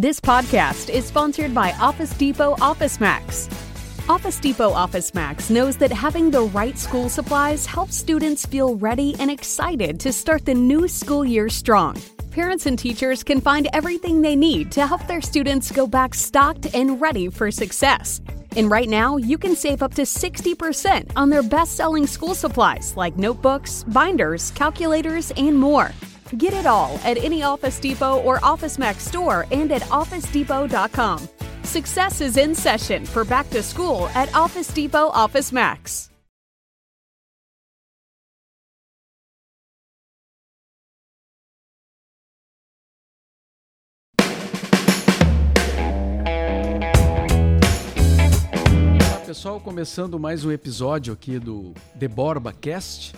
This podcast is sponsored by Office Depot Office Max. Office Depot Office Max knows that having the right school supplies helps students feel ready and excited to start the new school year strong. Parents and teachers can find everything they need to help their students go back stocked and ready for success. And right now, you can save up to 60% on their best selling school supplies like notebooks, binders, calculators, and more. Get it all at any Office Depot or Office Max store and at OfficeDepot.com. Success is in session for back to school at Office Depot Office Max. Pessoal, começando mais um episódio aqui do The Borba Cast.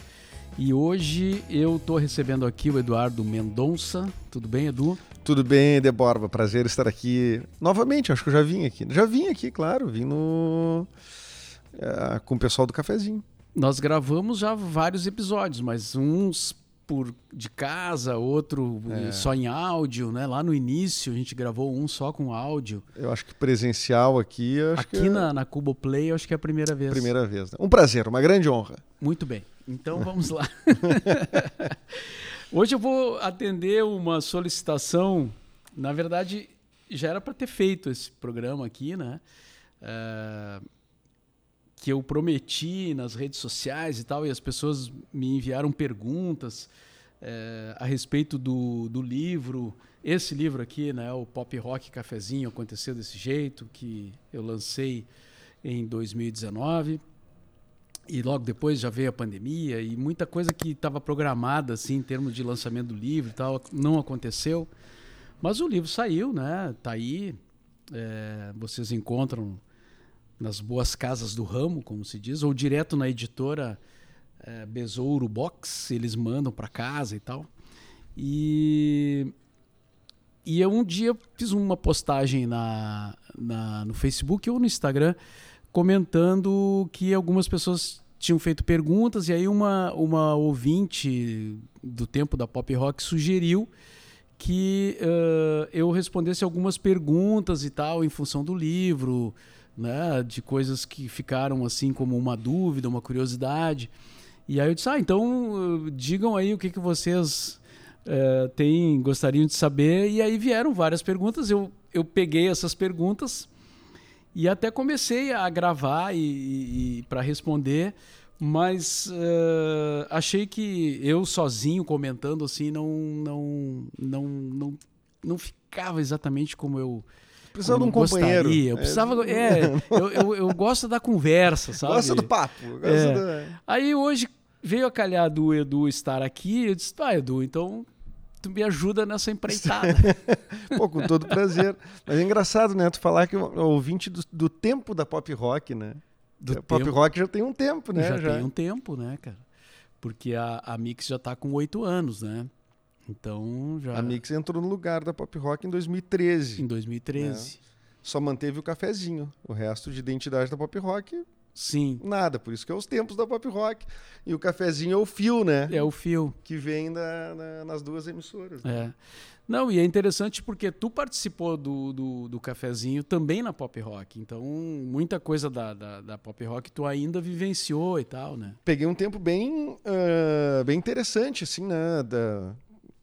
E hoje eu estou recebendo aqui o Eduardo Mendonça. Tudo bem, Edu? Tudo bem, Deborba. Prazer estar aqui novamente. Acho que eu já vim aqui. Já vim aqui, claro. Vim no. é, com o pessoal do cafezinho. Nós gravamos já vários episódios, mas uns por de casa, outro É. só em áudio, né? Lá no início a gente gravou um só com áudio. Eu acho que presencial aqui. Aqui que é na, na Cubo Play acho que é a primeira vez. primeira vez. né? Um prazer, uma grande honra. Muito bem. Então vamos lá. Hoje eu vou atender uma solicitação. Na verdade, já era para ter feito esse programa aqui, né? É, que eu prometi nas redes sociais e tal, e as pessoas me enviaram perguntas é, a respeito do, do livro. Esse livro aqui, né? O Pop Rock Cafezinho aconteceu desse jeito, que eu lancei em 2019 e logo depois já veio a pandemia e muita coisa que estava programada assim em termos de lançamento do livro e tal não aconteceu. Mas o livro saiu né? Tá aí. É, vocês encontram nas boas casas do ramo como se diz ou direto na editora é, Besouro Box. Eles mandam para casa e tal. E e eu um dia fiz uma postagem na, na no Facebook ou no Instagram comentando que algumas pessoas tinham feito perguntas e aí uma, uma ouvinte do tempo da pop rock sugeriu que eh, eu respondesse algumas perguntas e tal em função do livro, né, de coisas que ficaram assim como uma dúvida, uma curiosidade. E aí eu disse, ah, então digam aí o que, que vocês eh, têm, gostariam de saber. E aí vieram várias perguntas, eu, eu peguei essas perguntas e até comecei a gravar e, e, e para responder, mas eh, achei que eu sozinho comentando assim não não não não, não ficava exatamente como eu Precisava de um eu companheiro. gostaria. Eu precisava, é, eu, eu, eu gosto da conversa, sabe? Gosta do papo. Gosta É. do- Aí hoje veio a calhar do Edu estar aqui, eu disse, ah, Edu, então tu me ajuda nessa empreitada. Pô, com todo prazer. Mas é engraçado, né? Tu falar que o ouvinte do, do tempo da pop rock, né? Do A pop rock já tem um tempo, né? já, tem um tempo, né, cara? Porque a, a Mix já tá com oito anos, né? Então já. A Mix entrou no lugar da pop rock em 2013. Em 2013. Só manteve o cafezinho. O resto de identidade da pop rock, Sim. nada. Por isso que é os tempos da pop rock. E o cafezinho é o fio, né? É o fio. Que vem da- na- nas duas emissoras. né? É. Não, e é interessante porque tu participou do, do, do cafezinho também na pop rock. Então, muita coisa da, da, da pop rock tu ainda vivenciou e tal, né? Peguei um tempo bem, ah, bem interessante, assim, né? Da...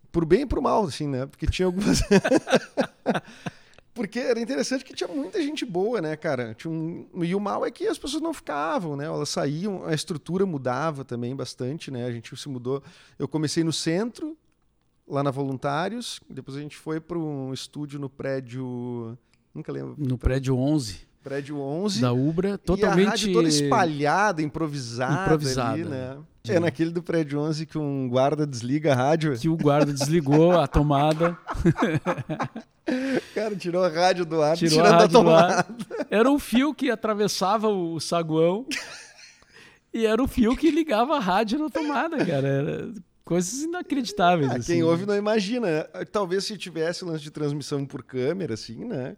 Por bem e por mal, assim, né? Porque tinha algumas. Porque era interessante que tinha muita gente boa, né, cara? Tinha um... E o mal é que as pessoas não ficavam, né? Elas saíam, a estrutura mudava também bastante, né? A gente se mudou. Eu comecei no centro, lá na Voluntários, depois a gente foi para um estúdio no prédio. Nunca lembro. No prédio 11 Prédio 11. da Ubra, E a totalmente. rádio toda espalhada, improvisada, Improvisada. ali, né? É naquele do prédio 11 que um guarda desliga a rádio. Que o guarda desligou a tomada, Cara, tirou a rádio do ar, tirou a rádio do tomada. ar. Era um fio que atravessava o saguão e era o fio que ligava a rádio na tomada, cara. Era coisas inacreditáveis. Ah, assim, quem né? ouve não imagina. Talvez se tivesse lance de transmissão por câmera, assim, né?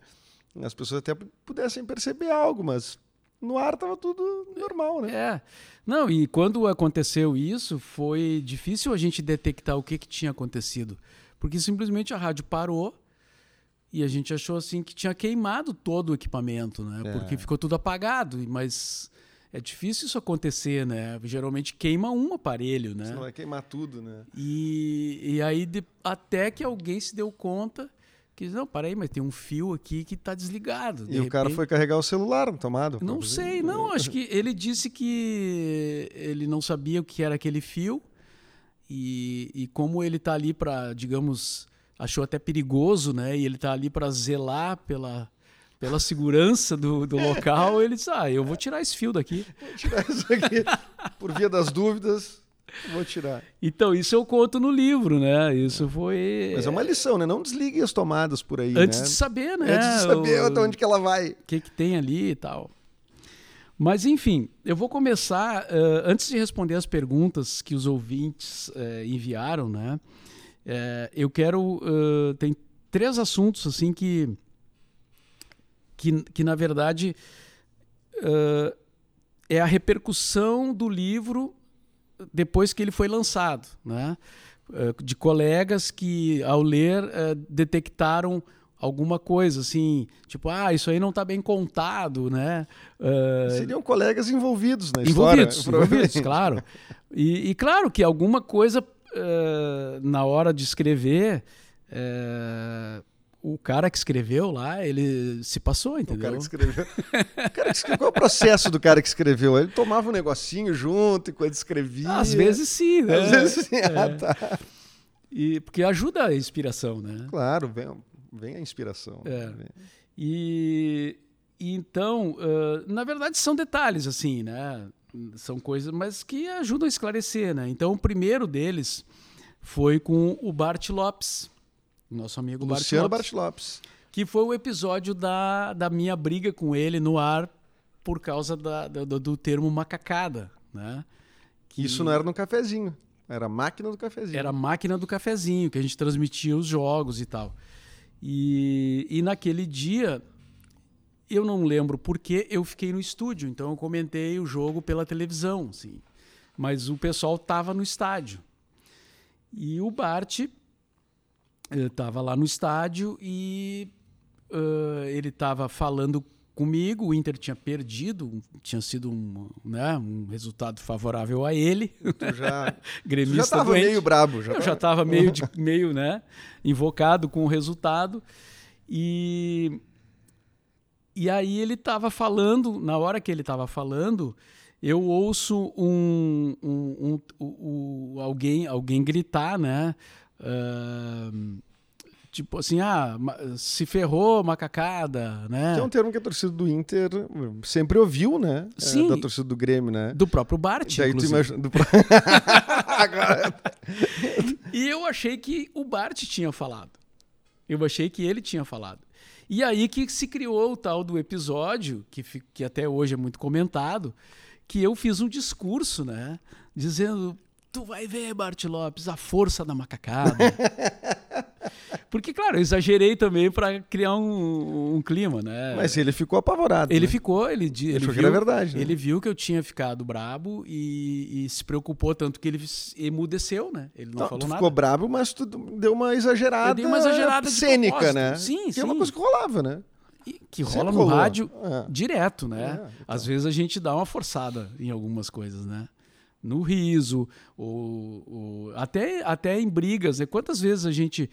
As pessoas até pudessem perceber algo, mas no ar tava tudo normal, né? É. Não, e quando aconteceu isso, foi difícil a gente detectar o que, que tinha acontecido. Porque simplesmente a rádio parou E a gente achou assim que tinha queimado todo o equipamento, né? É. Porque ficou tudo apagado, mas é difícil isso acontecer, né? Geralmente queima um aparelho, né? Senão vai queimar tudo, né? E, e aí de- até que alguém se deu conta que não, para aí, mas tem um fio aqui que tá desligado. De E o cara repente- foi carregar o celular na tomada. Não por sei, não. Acho que ele disse que ele não sabia o que era aquele fio e, e como ele tá ali para, digamos, achou até perigoso, né? E ele tá ali para zelar pela pela segurança do, do local, ele disse: Ah, eu vou tirar esse fio daqui. Vou tirar isso aqui. Por via das dúvidas, vou tirar. Então, isso eu conto no livro, né? Isso foi. Mas é uma lição, né? Não desligue as tomadas por aí, Antes né? de saber, né? Antes de saber o- até onde que ela vai. o que, que tem ali e tal. Mas, enfim, eu vou começar. eh, antes de responder as perguntas que os ouvintes eh, enviaram, né? eh, eu quero. tem três assuntos, assim, que. Que, que na verdade. é a repercussão do livro depois que ele foi lançado, né? Eh, De colegas que, ao ler, eh, detectaram alguma coisa assim, tipo, ah, isso aí não está bem contado, né? Eh, Seriam colegas envolvidos na envolvidos, história. envolvidos, provavelmente. claro. E, e claro que alguma coisa eh, na hora de escrever, eh, o cara que escreveu lá, ele se passou, O entendeu? cara que escreveu. O cara que escreveu. Qual é o processo do cara que escreveu? Ele tomava um negocinho junto enquanto escrevia. Às vezes sim, né? Às vezes sim. É. Ah, tá. E, porque ajuda a inspiração, né? Claro, vem, vem a inspiração. É. E, e então, ãh, na verdade, são detalhes, assim, né? São coisas, mas que ajudam a esclarecer, né? Então, o primeiro deles foi com o Bart Lopes, nosso amigo Bart Luciano Lopes, Bart Lopes. que foi o episódio da, da minha briga com ele no ar por causa da, da- do, do termo macacada, né? Que Isso não era no cafezinho. Era a máquina do cafezinho. era a máquina do cafezinho, que a gente transmitia os jogos e tal. E, e naquele dia, eu não lembro porque eu fiquei no estúdio, então eu comentei o jogo pela televisão, assim. Mas o pessoal tava no estádio. E o Bart estava lá no estádio e ah, ele estava falando comigo. O Inter tinha perdido, tinha sido um, né, um resultado favorável a ele. Tu já, Gremista já tava doente. meio brabo. Já Eu já estava meio, de- meio né, invocado com o resultado. E, e aí ele estava falando, na hora que ele estava falando, eu ouço um, um- um- o- alguém, alguém gritar, né? Ahn, tipo assim, ah, se ferrou, macacada, né? Que é um termo que a torcida do Inter sempre ouviu, né? É, Sim. da torcida do Grêmio, né? Do próprio Bart, Daí tu imagina. do- Agora, E eu achei que o Bart tinha falado. Eu achei que ele tinha falado. E aí que se criou o tal do episódio, que, que até hoje é muito comentado, que eu fiz um discurso, né? Dizendo, tu vai ver, Bart Lopes, a força da macacada. Porque, claro, eu exagerei também para criar um, um clima, né? mas ele ficou apavorado. Ele né? ficou, ele, di- ele achou que viu, era verdade, né? Ele viu que eu tinha ficado brabo e, e se preocupou tanto que ele emudeceu, né? Ele não falou tu nada. ficou brabo, mas tu deu uma exagerada, Eu dei uma exagerada cênica, né? Sim, que é uma sim. coisa que rolava, né? E que Sempre rola no rolou. rádio É. direto, né? É, então. Às vezes a gente dá uma forçada em algumas coisas, né? No riso, ou, ou- até, até em brigas. Né? Quantas vezes a gente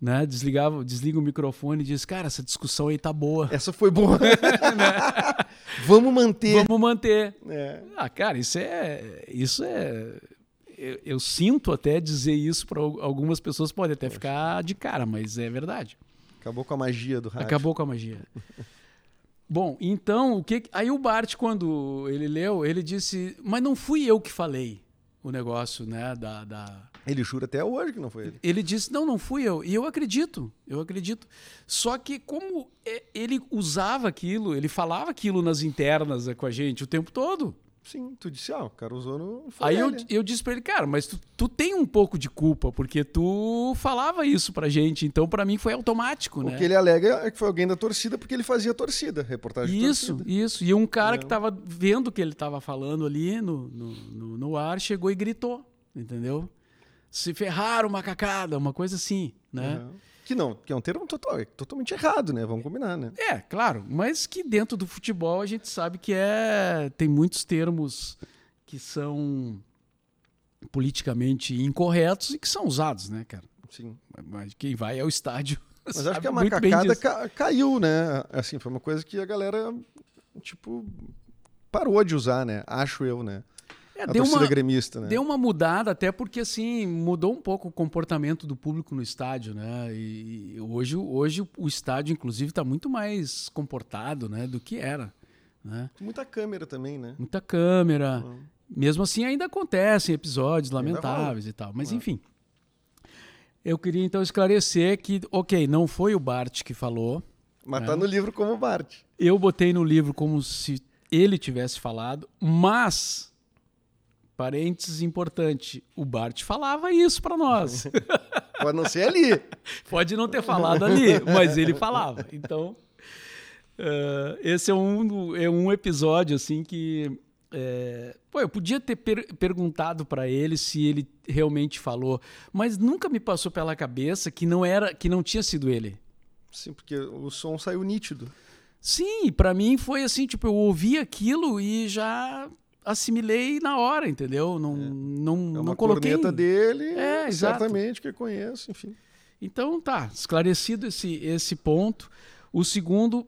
né, desligava, desliga o microfone e diz, cara, essa discussão aí tá boa. Essa foi boa. Vamos manter. Vamos manter. É. Ah, cara, isso é. Isso é. Eu, eu sinto até dizer isso para algumas pessoas, pode até ficar de cara, mas é verdade. Acabou com a magia do rádio. Acabou com a magia. Bom, então, o que. Aí o Bart, quando ele leu, ele disse: Mas não fui eu que falei o negócio, né? Da, da... Ele jura até hoje que não foi ele. Ele disse: Não, não fui eu. E eu acredito, eu acredito. Só que, como é, ele usava aquilo, ele falava aquilo nas internas é, com a gente o tempo todo. Sim, tu disse, ah, o cara usou no. Foi Aí eu, eu disse pra ele, cara, mas tu, tu tem um pouco de culpa, porque tu falava isso pra gente, então pra mim foi automático, né? O que ele alega é que foi alguém da torcida porque ele fazia torcida, reportagem de Isso, torcida. isso. E um cara É. que tava vendo o que ele tava falando ali no, no, no, no ar chegou e gritou, entendeu? Se ferraram, macacada, uma coisa assim, né? Uhum. Que não, que é um termo total, é totalmente errado, né? Vamos combinar, né? É, claro, mas que dentro do futebol a gente sabe que é tem muitos termos que são politicamente incorretos e que são usados, né, cara? Sim. Mas quem vai ao estádio. Mas acho que a macacada ca caiu, né? Assim, foi uma coisa que a galera, tipo, parou de usar, né? Acho eu, né? É, a deu torcida uma, gremista, né? Deu uma mudada, até porque assim, mudou um pouco o comportamento do público no estádio, né? E hoje, hoje o estádio, inclusive, está muito mais comportado né, do que era. Né? Muita câmera também, né? Muita câmera. Uhum. Mesmo assim, ainda acontecem episódios lamentáveis e tal. Mas, enfim. Eu queria então esclarecer que, ok, não foi o Bart que falou. Mas né? tá no livro como Bart. Eu botei no livro como se ele tivesse falado, mas Parênteses importante, o Bart falava isso para nós. Pode não ser ali. Pode não ter falado ali, mas ele falava. Então, uh, esse é um, é um episódio assim que é, pô, eu podia ter per perguntado para ele se ele realmente falou, mas nunca me passou pela cabeça que não era, que não tinha sido ele. Sim, porque o som saiu nítido. Sim, para mim foi assim, tipo, eu ouvi aquilo e já assimilei na hora, entendeu? Não, é. não, é não coloquei. corneta dele, é, certamente que eu conheço, enfim. Então tá, esclarecido esse, esse ponto. O segundo,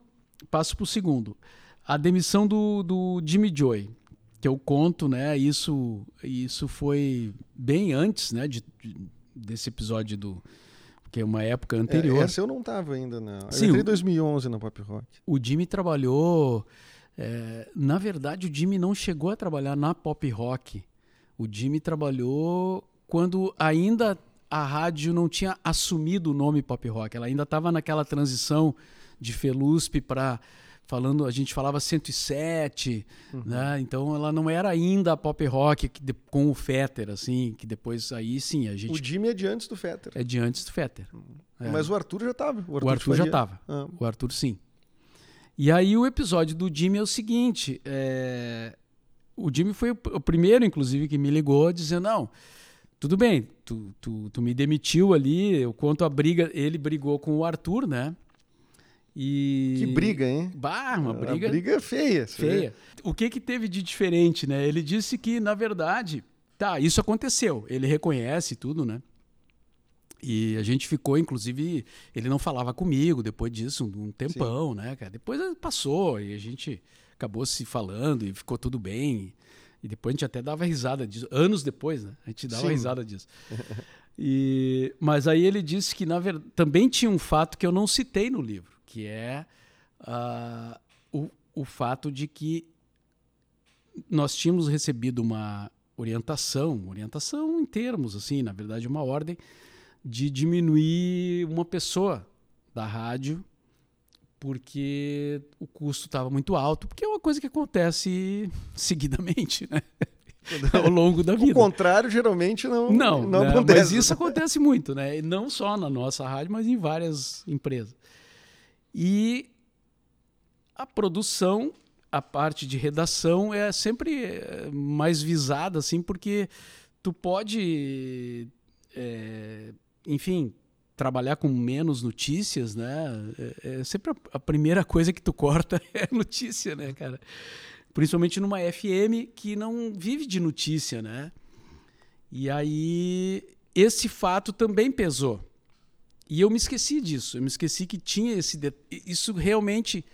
passo para o segundo. A demissão do, do Jimmy Joy, que eu conto, né? Isso, isso foi bem antes, né? De, de desse episódio do que é uma época anterior. É, essa eu não estava ainda, né? Eu Sim, entrei em 2011 na Pop Rock. O Jimmy trabalhou é, na verdade, o Jimmy não chegou a trabalhar na pop rock. O Jimmy trabalhou quando ainda a rádio não tinha assumido o nome pop rock. Ela ainda estava naquela transição de Felusp para falando, a gente falava 107, uhum. né? Então ela não era ainda a pop rock que, com o Fetter, assim, que depois aí sim a gente. O Jimmy é de antes do Fetter. É de antes do Fetter. Uhum. É. Mas o Arthur já estava. O Arthur, o Arthur já estava. Ah. O Arthur sim. E aí o episódio do Jimmy é o seguinte: é... o Jimmy foi o primeiro, inclusive, que me ligou dizendo: não, tudo bem, tu, tu, tu me demitiu ali, eu conto a briga. Ele brigou com o Arthur, né? E... Que briga, hein? Bah, uma briga. Briga feia. Feia. O que que teve de diferente, né? Ele disse que, na verdade, tá, isso aconteceu. Ele reconhece tudo, né? E a gente ficou, inclusive, ele não falava comigo depois disso, um tempão, Sim. né, cara? Depois passou e a gente acabou se falando e ficou tudo bem. E depois a gente até dava risada disso. Anos depois, né? A gente dava Sim. risada disso. E, mas aí ele disse que, na verdade, também tinha um fato que eu não citei no livro, que é uh, o, o fato de que nós tínhamos recebido uma orientação, orientação em termos, assim, na verdade, uma ordem de diminuir uma pessoa da rádio porque o custo estava muito alto, porque é uma coisa que acontece seguidamente, né? Ao longo da vida. O contrário, geralmente, não, não, não né? acontece. Mas isso acontece muito, né? E não só na nossa rádio, mas em várias empresas. E a produção, a parte de redação é sempre eh, mais visada, assim, porque tu pode é, enfim, trabalhar com menos notícias, né? É, é sempre a, a, primeira coisa que tu corta é notícia, né, cara? Principalmente numa FM que não vive de notícia, né? E aí esse fato também pesou. E eu me esqueci disso. Eu me esqueci que tinha esse isso realmente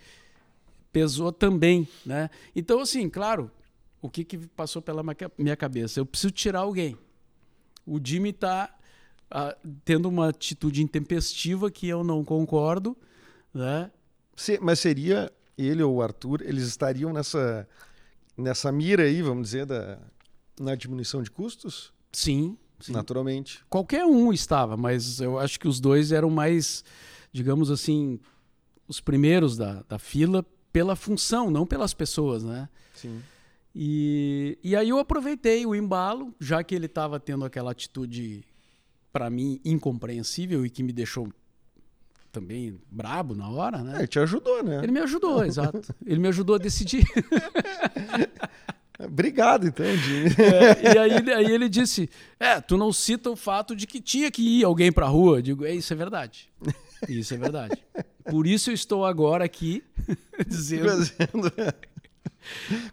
pesou também, né? Então assim, claro, o que, que passou pela minha cabeça? Eu preciso tirar alguém. O Jimmy está tendo uma atitude intempestiva que eu não concordo, né? Se, mas seria ele ou o Arthur, eles estariam nessa nessa mira aí, vamos dizer, da na diminuição de custos? Sim, sim. naturalmente. Qualquer um estava, mas eu acho que os dois eram mais, digamos assim, os primeiros da, da fila pela função, não pelas pessoas, né? Sim. E, e aí eu aproveitei o embalo, já que ele estava tendo aquela atitude para mim incompreensível e que me deixou também brabo na hora, né? É, ele te ajudou, né? Ele me ajudou, exato. Ele me ajudou a decidir. Obrigado, então, Jimmy. É, e aí, aí, ele disse: É, tu não cita o fato de que tinha que ir alguém pra rua. Eu digo, é, isso é verdade. Isso é verdade. Por isso eu estou agora aqui dizendo.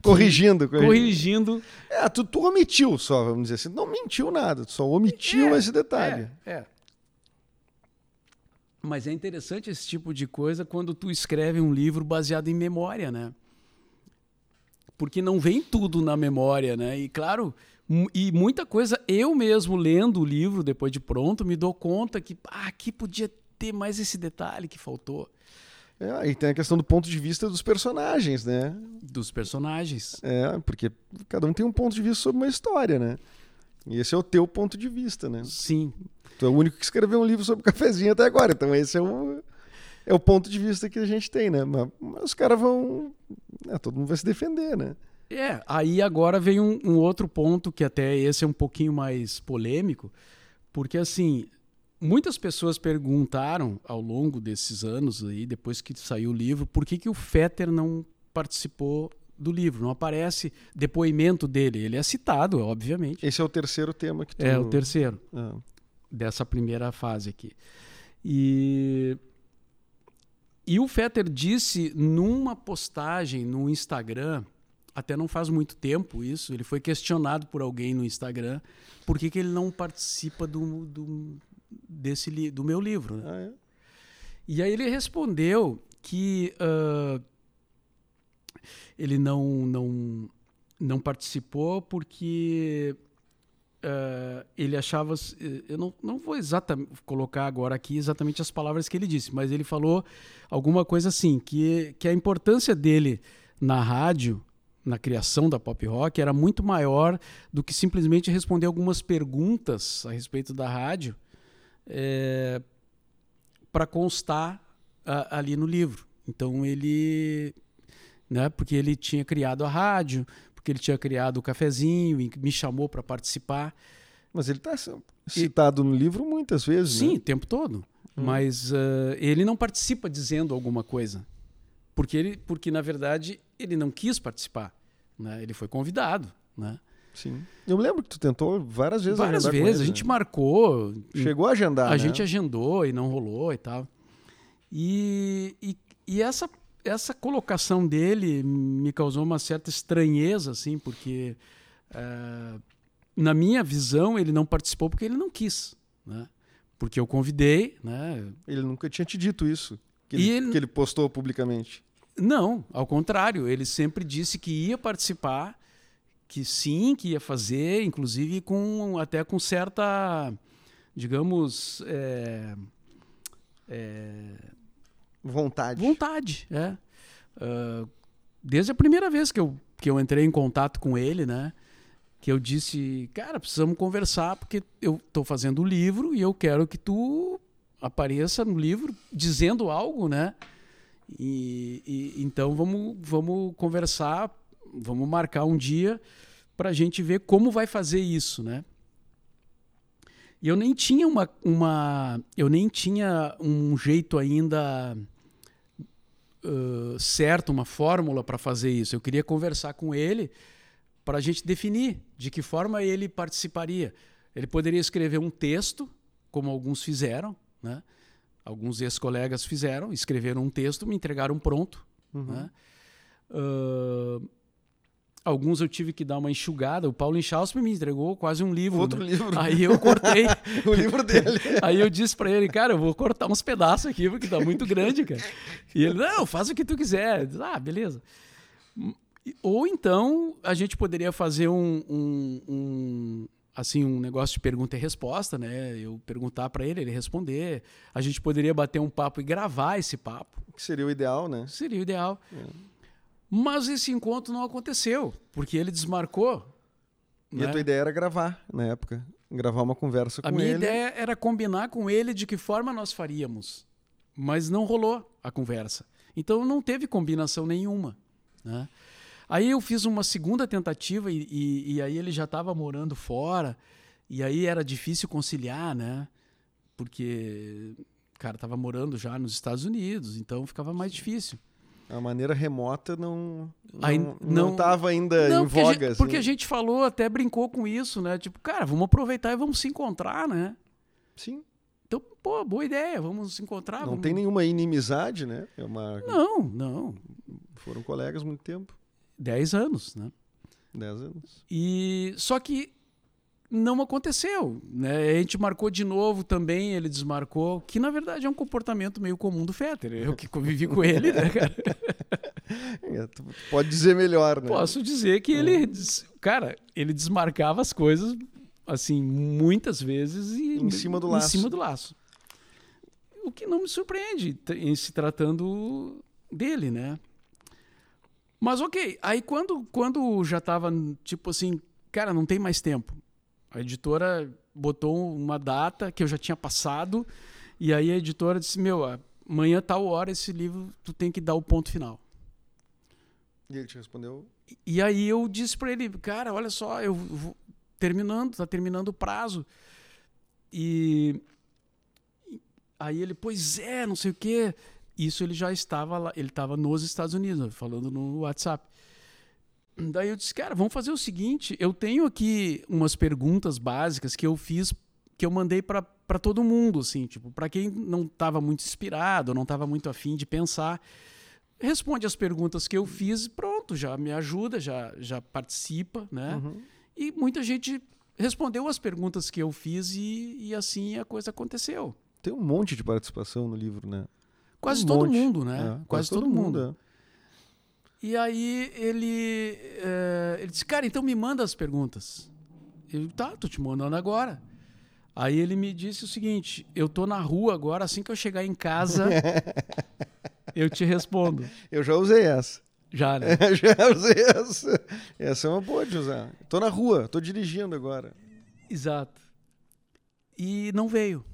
Corrigindo, corrigindo. Corrigindo. É, tu, tu, omitiu só, vamos dizer assim. Não mentiu nada, tu só omitiu é, esse detalhe. É, é. Mas é interessante esse tipo de coisa quando tu escreve um livro baseado em memória, né? Porque não vem tudo na memória, né? E claro, e muita coisa eu mesmo lendo o livro depois de pronto me dou conta que ah, aqui podia ter mais esse detalhe que faltou. É, e tem a questão do ponto de vista dos personagens, né? Dos personagens. É, porque cada um tem um ponto de vista sobre uma história, né? E esse é o teu ponto de vista, né? Sim. Tu é o único que escreveu um livro sobre cafezinho até agora, então esse é o, é o ponto de vista que a gente tem, né? Mas, mas os caras vão. É, todo mundo vai se defender, né? É, aí agora vem um, um outro ponto que até esse é um pouquinho mais polêmico, porque assim, muitas pessoas perguntaram ao longo desses anos aí, depois que saiu o livro, por que, que o Fetter não participou do livro, não aparece depoimento dele. Ele é citado, obviamente. Esse é o terceiro tema que tu... É o terceiro ah. dessa primeira fase aqui. E e o Fetter disse numa postagem no Instagram, até não faz muito tempo isso, ele foi questionado por alguém no Instagram por que, que ele não participa do, do, desse do meu livro. Né? Ah, é? E aí ele respondeu que uh, ele não, não, não participou porque uh, ele achava. Eu não, não vou exatamente colocar agora aqui exatamente as palavras que ele disse, mas ele falou alguma coisa assim: que, que a importância dele na rádio na criação da pop rock era muito maior do que simplesmente responder algumas perguntas a respeito da rádio é, para constar a, ali no livro. Então ele, né, porque ele tinha criado a rádio, porque ele tinha criado o cafezinho e me chamou para participar. Mas ele está citado e, no livro muitas vezes. Sim, né? o tempo todo. Hum. Mas uh, ele não participa dizendo alguma coisa. Porque, ele, porque, na verdade, ele não quis participar. Né? Ele foi convidado. Né? Sim. Eu lembro que tu tentou várias vezes Várias vezes, a gente né? marcou. Chegou a agendar. A né? gente agendou e não rolou e tal. E, e, e, essa, essa colocação dele me causou uma certa estranheza, assim, porque é, na minha visão ele não participou porque ele não quis, né? Porque eu convidei, né? Ele nunca tinha te dito isso, que ele, ele... que ele postou publicamente. Não, ao contrário, ele sempre disse que ia participar que sim, que ia fazer, inclusive com até com certa, digamos, é, é, vontade. Vontade, é. Uh, desde a primeira vez que eu, que eu entrei em contato com ele, né? Que eu disse, cara, precisamos conversar porque eu estou fazendo o livro e eu quero que tu apareça no livro dizendo algo, né? E, e então vamos, vamos conversar vamos marcar um dia para a gente ver como vai fazer isso, né? E eu nem tinha uma, uma eu nem tinha um jeito ainda uh, certo, uma fórmula para fazer isso. Eu queria conversar com ele para a gente definir de que forma ele participaria. Ele poderia escrever um texto, como alguns fizeram, né? Alguns ex-colegas fizeram, escreveram um texto, me entregaram pronto, uhum. né? Uh, Alguns eu tive que dar uma enxugada. O Paulo Inchauspe me entregou quase um livro. Outro né? livro. Aí eu cortei. o livro dele. Aí eu disse para ele, cara, eu vou cortar uns pedaços aqui, porque tá muito grande, cara. E ele, não, faz o que tu quiser. Ah, beleza. Ou então a gente poderia fazer um, um, um assim um negócio de pergunta e resposta, né? Eu perguntar para ele, ele responder. A gente poderia bater um papo e gravar esse papo. Que seria o ideal, né? Seria o ideal. É. Mas esse encontro não aconteceu, porque ele desmarcou. E né? a tua ideia era gravar na época, gravar uma conversa com ele. A minha ideia era combinar com ele de que forma nós faríamos, mas não rolou a conversa. Então não teve combinação nenhuma. Né? Aí eu fiz uma segunda tentativa e, e, e aí ele já estava morando fora e aí era difícil conciliar, né? Porque o cara estava morando já nos Estados Unidos, então ficava mais difícil. A maneira remota não não, não- não estava ainda Não, em porque, a voga. gente, porque a assim. gente falou, até brincou com isso, né? Tipo, cara, vamos aproveitar e vamos se encontrar, né? Sim, Então, pô, boa ideia, vamos se encontrar. não vamos... tem nenhuma inimizade, né? É uma... Não, não. Foram colegas muito tempo, 10 anos, né? 10 anos. E só que não aconteceu, né? A gente marcou de novo também, ele desmarcou, que na verdade é um comportamento meio comum do Fetter. Eu que convivi com ele, né, cara? É, tu pode dizer melhor, né? Posso dizer que ele, des- cara, ele desmarcava as coisas assim muitas vezes e Em cima do laço. Em cima do laço. O que não me surpreende em se tratando dele, né? Mas ok, aí quando, quando já tava tipo assim, cara, não tem mais tempo. A editora botou uma data que eu já tinha passado e aí a editora disse: "Meu, amanhã tal hora esse livro tu tem que dar o ponto final". E ele te respondeu, E aí eu disse pra ele, cara, olha só, eu vou terminando, tá terminando o prazo. E e aí ele, pois é, não sei o quê. Isso ele já estava lá, ele estava nos Estados Unidos, falando no WhatsApp. Daí eu disse, cara, vamos fazer o seguinte, eu tenho aqui umas perguntas básicas que eu fiz, que eu mandei para todo mundo, assim, tipo, para quem não estava muito inspirado, não estava muito afim de pensar, responde as perguntas que eu fiz e pronto, já me ajuda, já, já participa, né? Uhum. E muita gente respondeu as perguntas que eu fiz e, e assim a coisa aconteceu. tem um monte de participação no livro, né? Quase Um todo monte. mundo, né? É, quase, todo, mundo. é. E aí ele, eh, ele disse, cara, então me manda as perguntas. Eu, tá, tô te mandando agora. Aí ele me disse o seguinte, eu tô na rua agora, assim que eu chegar em casa, eu te respondo. Eu já usei essa. Já, né? já usei essa. Essa é uma boa de usar. Tô na rua, tô dirigindo agora. Exato. E não veio.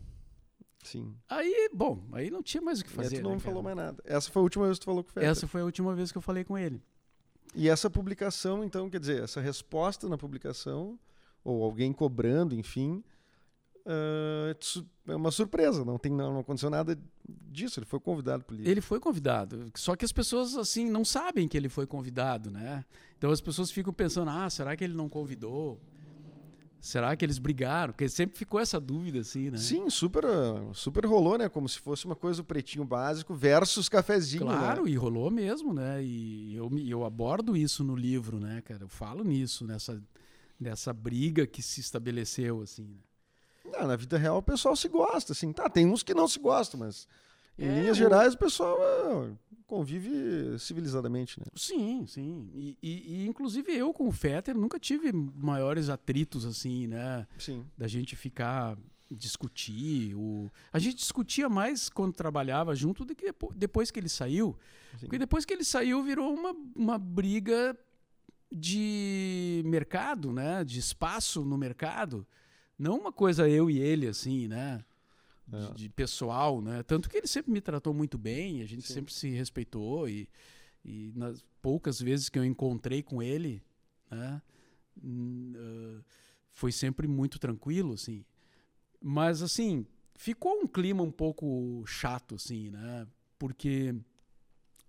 Sim. Aí, bom, aí não tinha mais o que E fazer. tu não né, falou cara? mais nada. Essa foi a última vez que tu falou com o Fetter. Essa foi a última vez que eu falei com ele. E essa publicação, então, quer dizer, essa resposta na publicação, ou alguém cobrando, enfim, su- é uma surpresa. Não, tem, não aconteceu nada disso. Ele foi convidado para livro. Ele foi convidado, só que as pessoas assim não sabem que ele foi convidado, né? Então as pessoas ficam pensando: ah, será que ele não convidou? Será que eles brigaram? Porque sempre ficou essa dúvida assim, né? Sim, super, ah, super rolou, né? Como se fosse uma coisa o pretinho básico versus cafezinho. Claro, né? e rolou mesmo, né? E eu, eu abordo isso no livro, né, cara? Eu falo nisso, nessa, briga que se estabeleceu, assim. né? Não, na vida real o pessoal se gosta, assim. Tá, tem uns que não se gostam, mas em É, linhas gerais o pessoal ah, convive civilizadamente, né? Sim, sim. E, e- e, inclusive eu com o Fetter nunca tive maiores atritos, assim, né? Sim. da gente ficar discutir. O... A gente discutia mais quando trabalhava junto do que depo- depois que ele saiu. Sim. Porque depois que ele saiu virou uma, uma briga de mercado, né? De espaço no mercado. Não uma coisa eu e ele, assim, né? De, É. de pessoal, né? Tanto que ele sempre me tratou muito bem, a gente Sim. sempre se respeitou e, e nas poucas vezes que eu encontrei com ele, né? hum, ah, foi sempre muito tranquilo, assim. Mas, assim, ficou um clima um pouco chato, assim, né? Porque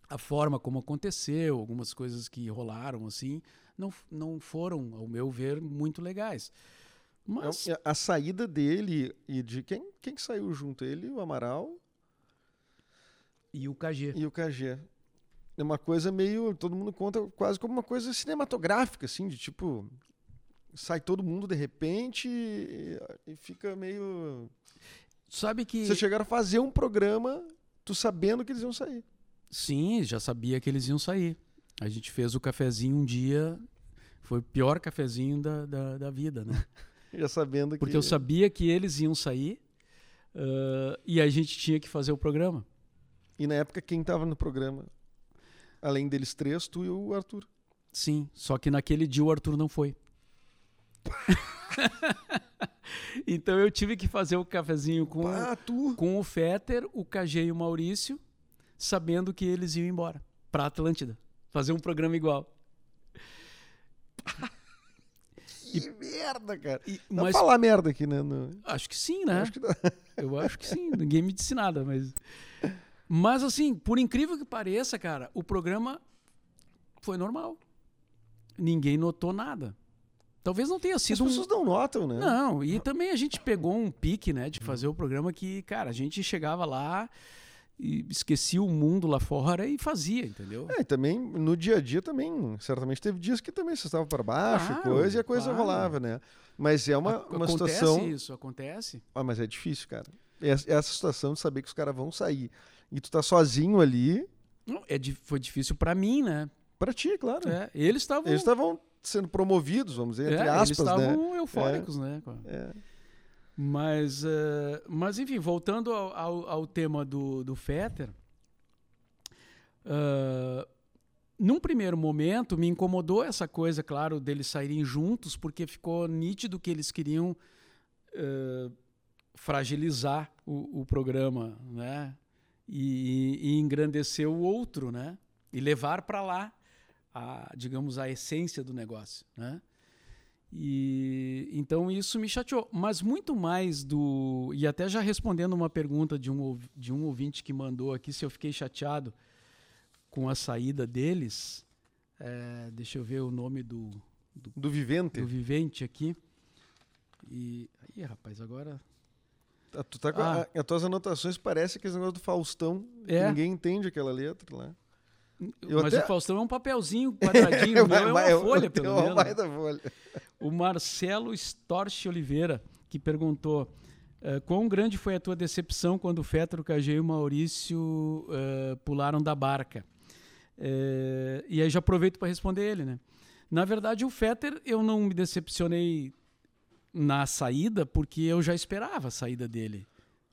a forma como aconteceu, algumas coisas que rolaram, assim, não, não foram, ao meu ver, muito legais. Mas, É, A saída dele e de quem, quem que saiu junto? Ele, o Amaral e o KG? e o KG. É uma coisa meio. Todo mundo conta quase como uma coisa cinematográfica, assim, de tipo. Sai todo mundo de repente e, e fica meio. Sabe que... Vocês chegaram a fazer um programa, tu sabendo que eles iam sair. Sim, já sabia que eles iam sair. A gente fez o cafezinho um dia, foi o pior cafezinho da, da, da vida, né? Já sabendo que. Porque eu sabia que eles iam sair ah, e a gente tinha que fazer o programa. E na época, quem tava no programa? Além deles três, tu e o Arthur. Sim, só que naquele dia o Arthur não foi. então eu tive que fazer o cafezinho com, com o Fetter, o KG e o Maurício, sabendo que eles iam embora pra Atlântida. Fazer um programa igual. Que merda, cara. E- Dá mas falar merda aqui, né? no- acho que sim, né? Acho que. Eu acho que sim. Ninguém me disse nada, mas. Mas assim, por incrível que pareça, cara, o programa foi normal. Ninguém notou nada. Talvez não tenha sido. As pessoas um... não notam, né? Não, e também a gente pegou um pique, né, de fazer o programa que, cara, a gente chegava lá e esquecia o mundo lá fora e fazia, entendeu? É, e também no dia a dia também, certamente teve dias que também você estava para baixo, Claro, coisa, e a coisa claro. rolava, né? Mas é uma, uma acontece situação. isso, acontece. Ah, mas é difícil, cara. Essa, essa situação de saber que os caras vão sair e tu tá sozinho ali, Não, é, foi difícil pra mim, né? pra ti, claro. É, eles estavam Eles estavam sendo promovidos, vamos dizer, entre é, aspas, eles né? estavam eufóricos, né? É. Mas, eh, mas enfim, voltando ao, ao, ao tema do, do Fetter, ah, num primeiro momento me incomodou essa coisa, claro, deles saírem juntos, porque ficou nítido que eles queriam eh, fragilizar o, o programa, né? E, e engrandecer o outro, né? E levar para lá, a, digamos, a essência do negócio, né? E então isso me chateou. Mas muito mais do. E até já respondendo uma pergunta de um, de um ouvinte que mandou aqui se eu fiquei chateado com a saída deles. É, deixa eu ver o nome do, Do vivente. do vivente aqui. E. Aí, rapaz, agora. Ah, Tu tá com Ah. a- as tuas anotações parece aquele negócio do Faustão. que É. ninguém entende aquela letra lá. Eu Mas até- o Faustão é um papelzinho quadradinho, meu é uma Vai- folha, o pelo é menos. da folha. O Marcelo Storch Oliveira, que perguntou: eh, quão grande foi a tua decepção quando o Fetter, o KG e o Maurício eh, pularam da barca? Eh, e aí já aproveito para responder ele, né? Na verdade, o Fetter eu não me decepcionei na saída, porque eu já esperava a saída dele.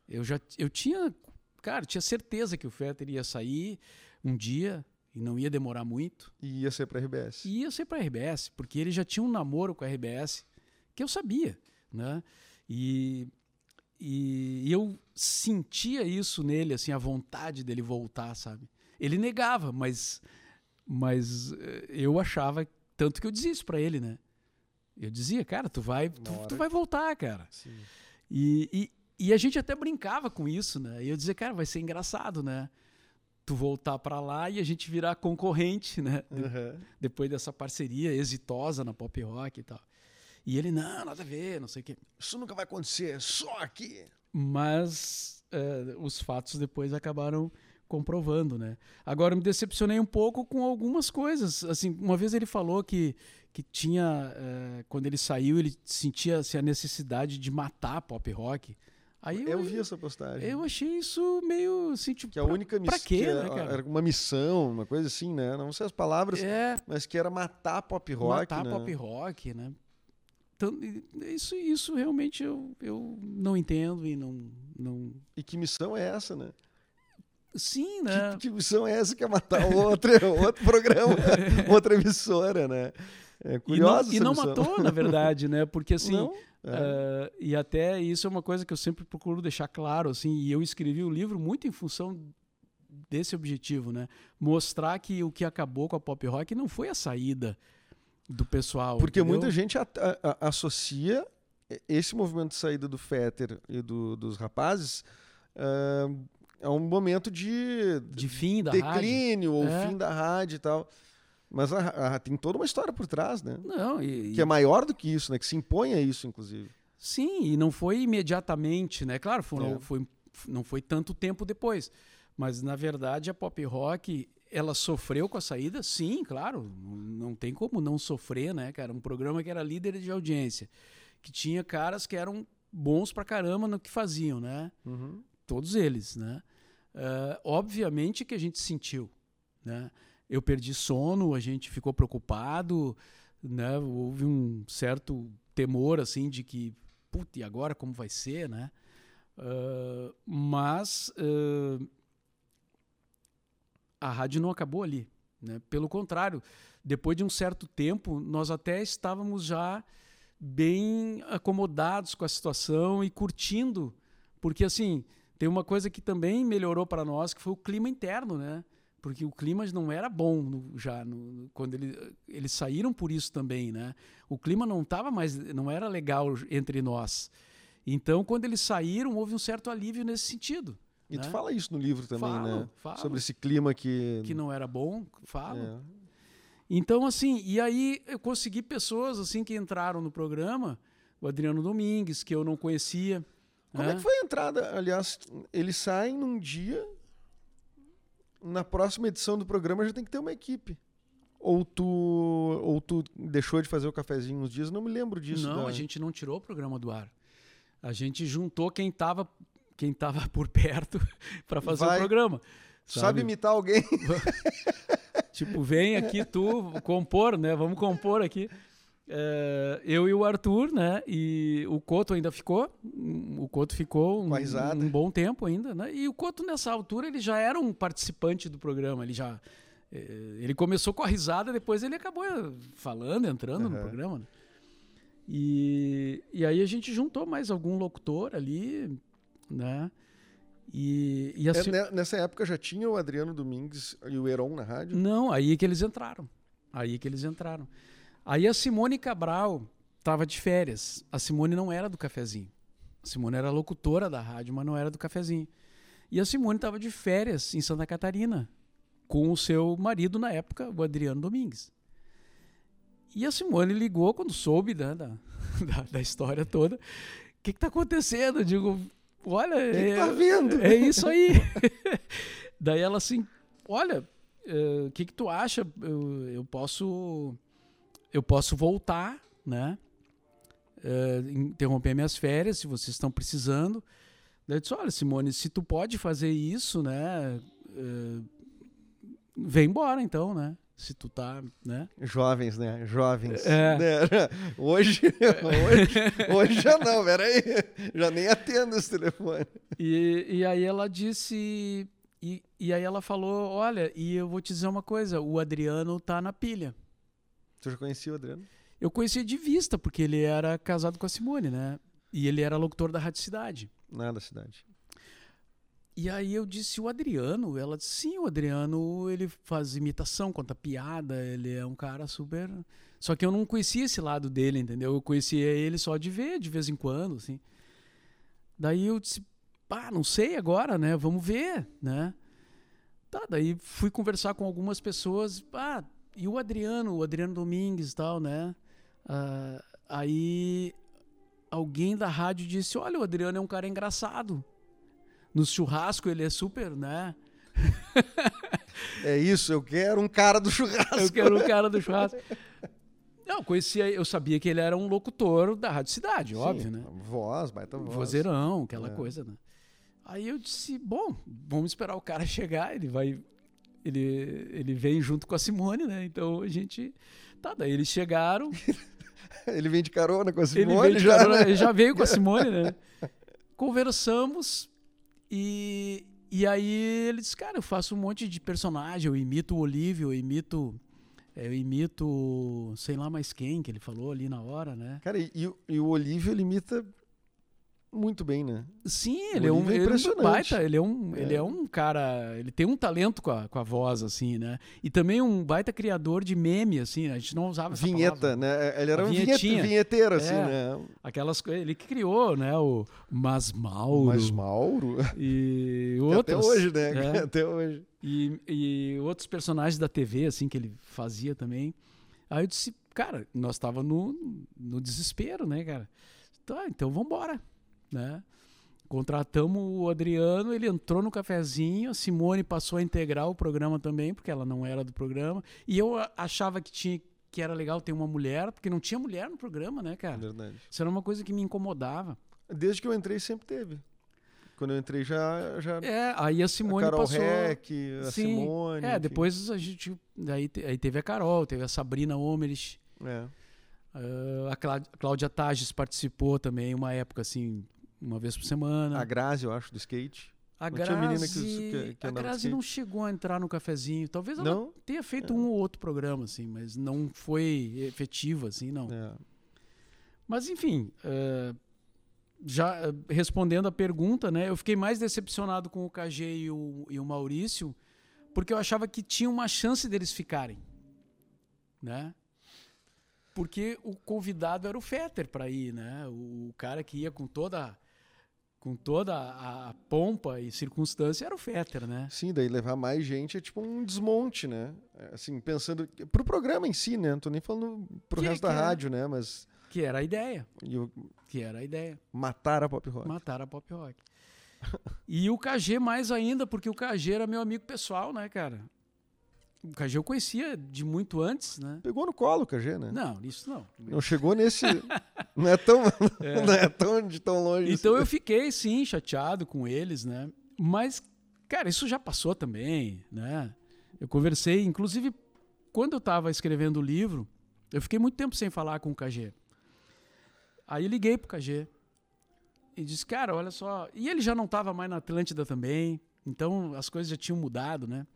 Eu já eu tinha, cara, tinha certeza que o Fetter ia sair um dia e não ia demorar muito. E ia ser pra RBS. E ia ser para a RBS, porque ele já tinha um namoro com a RBS, que eu sabia, né? E, e eu sentia isso nele, assim, a vontade dele voltar, sabe? Ele negava, mas, mas eh, eu achava, tanto que eu dizia isso para ele, né? Eu dizia, cara, tu vai, tu, tu vai voltar, cara. Sim. E, e, e a gente até brincava com isso, né? E eu dizia, cara, vai ser engraçado, né? Tu voltar para lá e a gente virar concorrente, né? Aham. depois dessa parceria exitosa na pop rock e tal. E ele, não, nada a ver, não sei o quê. Isso nunca vai acontecer, só aqui. Mas eh, os fatos depois acabaram comprovando, né? Agora, eu me decepcionei um pouco com algumas coisas. Assim, uma vez ele falou que, que tinha, eh, quando ele saiu, ele sentia assim, a necessidade de matar pop rock. Aí eu, Eu vi essa postagem. eu achei isso meio assim, tipo, Que a pra- única pra missão. quê, que né, era- cara? Era uma missão, uma coisa assim, né? Não sei as palavras, é, mas que era matar pop rock. matar né? pop rock, né? Então, isso, isso realmente eu, eu não entendo e não, não... E que missão é essa, né? Sim, né? Que, que missão é essa que é matar outro, outro programa, outra emissora, né? É e não, e não matou, na verdade, né? Porque assim, Não? É. ah, e até isso é uma coisa que eu sempre procuro deixar claro, assim, e eu escrevi o livro muito em função desse objetivo, né? Mostrar que o que acabou com a pop rock não foi a saída do pessoal. Porque entendeu? muita gente a- a- a- associa esse movimento de saída do Fetter e do- dos rapazes ah, a um momento de de fim da rádio. declínio ou É. fim da rádio e tal. Mas a- a- tem toda uma história por trás, né? Não, e, Que é maior do que isso, né? Que se impõe a isso, inclusive. Sim, e não foi imediatamente, né? Claro, foram, É. foi, não foi tanto tempo depois. Mas, na verdade, a pop rock, ela sofreu com a saída? Sim, claro. Não tem como não sofrer, né, cara? Um programa que era líder de audiência, que tinha caras que eram bons pra caramba no que faziam, né? Uhum. Todos eles, né? Ah, obviamente que a gente sentiu, né? Eu perdi sono, a gente ficou preocupado, né? Houve um certo temor, assim, de que, puta, e agora como vai ser, né? Ah, mas ah, a rádio não acabou ali, né? Pelo contrário, depois de um certo tempo, nós até estávamos já bem acomodados com a situação e curtindo, porque assim, tem uma coisa que também melhorou para nós, que foi o clima interno, né? Porque o clima não era bom no- já no- quando ele, eles saíram por isso também, né? O clima não tava mais, não era legal entre nós. Então, quando eles saíram, houve um certo alívio nesse sentido, E né? tu fala isso no livro também, Falo, né? falo. Sobre esse clima que. Que não era bom, falo. É. Então, assim, e aí eu consegui pessoas assim que entraram no programa, o Adriano Domingues, que eu não conhecia. Como né? é que foi a entrada? Aliás, eles saem num dia. Na próxima edição do programa já tem que ter uma equipe. Ou tu, ou tu deixou de fazer o cafezinho uns dias? Não me lembro disso. Não, da- a gente não tirou o programa do ar. A gente juntou quem estava quem tava por perto para fazer Vai. o programa. Sabe imitar alguém? Tipo, vem aqui tu compor, né? Vamos compor aqui. É, eu e o Arthur, né? E o Coto ainda ficou. O Coto ficou um, um bom tempo ainda, né? E o Coto, nessa altura, ele já era um participante do programa. Ele já. eh, Ele começou com a risada, depois ele acabou eh, falando, entrando no Aham. programa. né? E, e aí a gente juntou mais algum locutor ali, né? E, e É, assim, né, nessa época já tinha o Adriano Domingues e o Heron na rádio? não, aí que eles entraram. Aí que eles entraram. Aí a Simone Cabral estava de férias. A Simone não era do cafezinho. A Simone era locutora da rádio, mas não era do cafezinho. E a Simone estava de férias em Santa Catarina com o seu marido na época, o Adriano Domingues. E a Simone ligou quando soube né, da, da, da história toda. O que está acontecendo? Eu digo, olha, que é, tá vendo? é isso aí. Daí ela assim, olha, eh, o que que tu acha? Eu, eu posso eu posso voltar, né? Eh, interromper minhas férias, se vocês estão precisando. Daí eu disse, olha, Simone, se tu pode fazer isso, né? eh, vem embora então, né? Se tu tá, né? Jovens, né? Jovens. É. Né? Hoje, hoje, hoje já não, peraí. Já nem atendo esse telefone. E, e aí ela disse. E, e aí ela falou: Olha, e eu vou te dizer uma coisa: o Adriano tá na pilha. Tu já conhecia o Adriano? Eu conhecia de vista, porque ele era casado com a Simone, né? E ele era locutor da Rádio Cidade. Nada, cidade. E aí eu disse, o Adriano? Ela disse, sim, o Adriano, ele faz imitação, conta piada, ele é um cara super... Só que eu não conhecia esse lado dele, entendeu? Eu conhecia ele só de ver, de vez em quando, assim. Daí eu disse, pá, não sei agora, né? Vamos ver, né? Tá, daí fui conversar com algumas pessoas, pá, e o Adriano, o Adriano Domingues e tal, né? Ah, aí alguém da rádio disse, olha, o Adriano é um cara engraçado no churrasco ele é super, né? É isso, eu quero um cara do churrasco. Eu quero o cara do churrasco. Não, conhecia, eu sabia que ele era um locutor da Rádio Cidade, óbvio, Sim, né? Voz, baita voz. Vozeirão, aquela É. coisa, né? Aí eu disse, bom, vamos esperar o cara chegar, ele vai ele ele vem junto com a Simone, né? Então a gente tá, daí eles chegaram, Ele vem de carona com a ele Simone de já, carona, né? ele já veio com a Simone, né? Conversamos e, e aí ele disse, cara, eu faço um monte de personagem, eu imito o Olívio, eu imito, eu imito sei lá mais quem que ele falou ali na hora, né? Cara, e, o- e o Olívio, ele imita muito bem, né? Sim, ele é um, é ele é um impressionante. baita, ele é um, ele É. é um cara, ele tem um talento com a, com a voz, assim, né? E também um baita criador de meme, assim, a gente não usava essa Vinheta, palavra. né? Ele era A um vinhet, vinhetinha. vinheteiro, assim, É. né? Aquelas coisas, ele que criou, né? O Mas Mauro. Mas Mauro, E outros. até hoje, né? É. Até hoje. E, e outros personagens da TV, assim, que ele fazia também. Aí eu disse, cara, nós tava no, no desespero, né, cara? Tá, então vambora, né? Contratamos o Adriano, ele entrou no cafezinho, a Simone passou a integrar o programa também, porque ela não era do programa. E eu a- achava que tinha que era legal ter uma mulher, porque não tinha mulher no programa, né, cara? verdade. Isso era uma coisa que me incomodava. Desde que eu entrei, sempre teve. Quando eu entrei, já. já É, aí a a Simone Carol passou. A Sim. Simone. É, enfim. depois a gente. Daí te- aí teve a Carol, teve a Sabrina Omerich. É. a Clá- a Cláudia Tages participou também, uma época assim, uma vez por semana. A Grazi, eu acho, do skate. A não Grazi, tinha menina que- que- que a Grazi não chegou a entrar no cafezinho. Talvez ela Não? tenha feito É. um ou outro programa, assim, mas não foi efetiva, assim, não. É. Mas enfim, eh, já eh, respondendo a pergunta, né? Eu fiquei mais decepcionado com o KG e o, e o Maurício, porque eu achava que tinha uma chance deles ficarem, né? Porque o convidado era o Fetter para ir, né? O cara que ia com toda com toda a, a pompa e circunstância, era o Fetter, né? Sim, daí levar mais gente é tipo um desmonte, né? É, Assim, pensando. Pro programa em si, né? Não tô nem falando pro Que- resto que da é- rádio, né? Mas. Que era a ideia. e o- Que era a ideia. matar a pop rock. Matar a pop rock. e o KG mais ainda, porque o KG era meu amigo pessoal, né, cara? O KG eu conhecia de muito antes, né? Pegou no colo o KG, né? Não, isso não. Não chegou nesse. não é tão. não é tão de tão longe. Então assim. eu fiquei, sim, chateado com eles, né? Mas, cara, isso já passou também, né? Eu conversei, inclusive, quando eu estava escrevendo o livro, eu fiquei muito tempo sem falar com o KG. Aí eu liguei pro KG e disse, cara, olha só. E ele já não estava mais na Atlântida também, então as coisas já tinham mudado, né?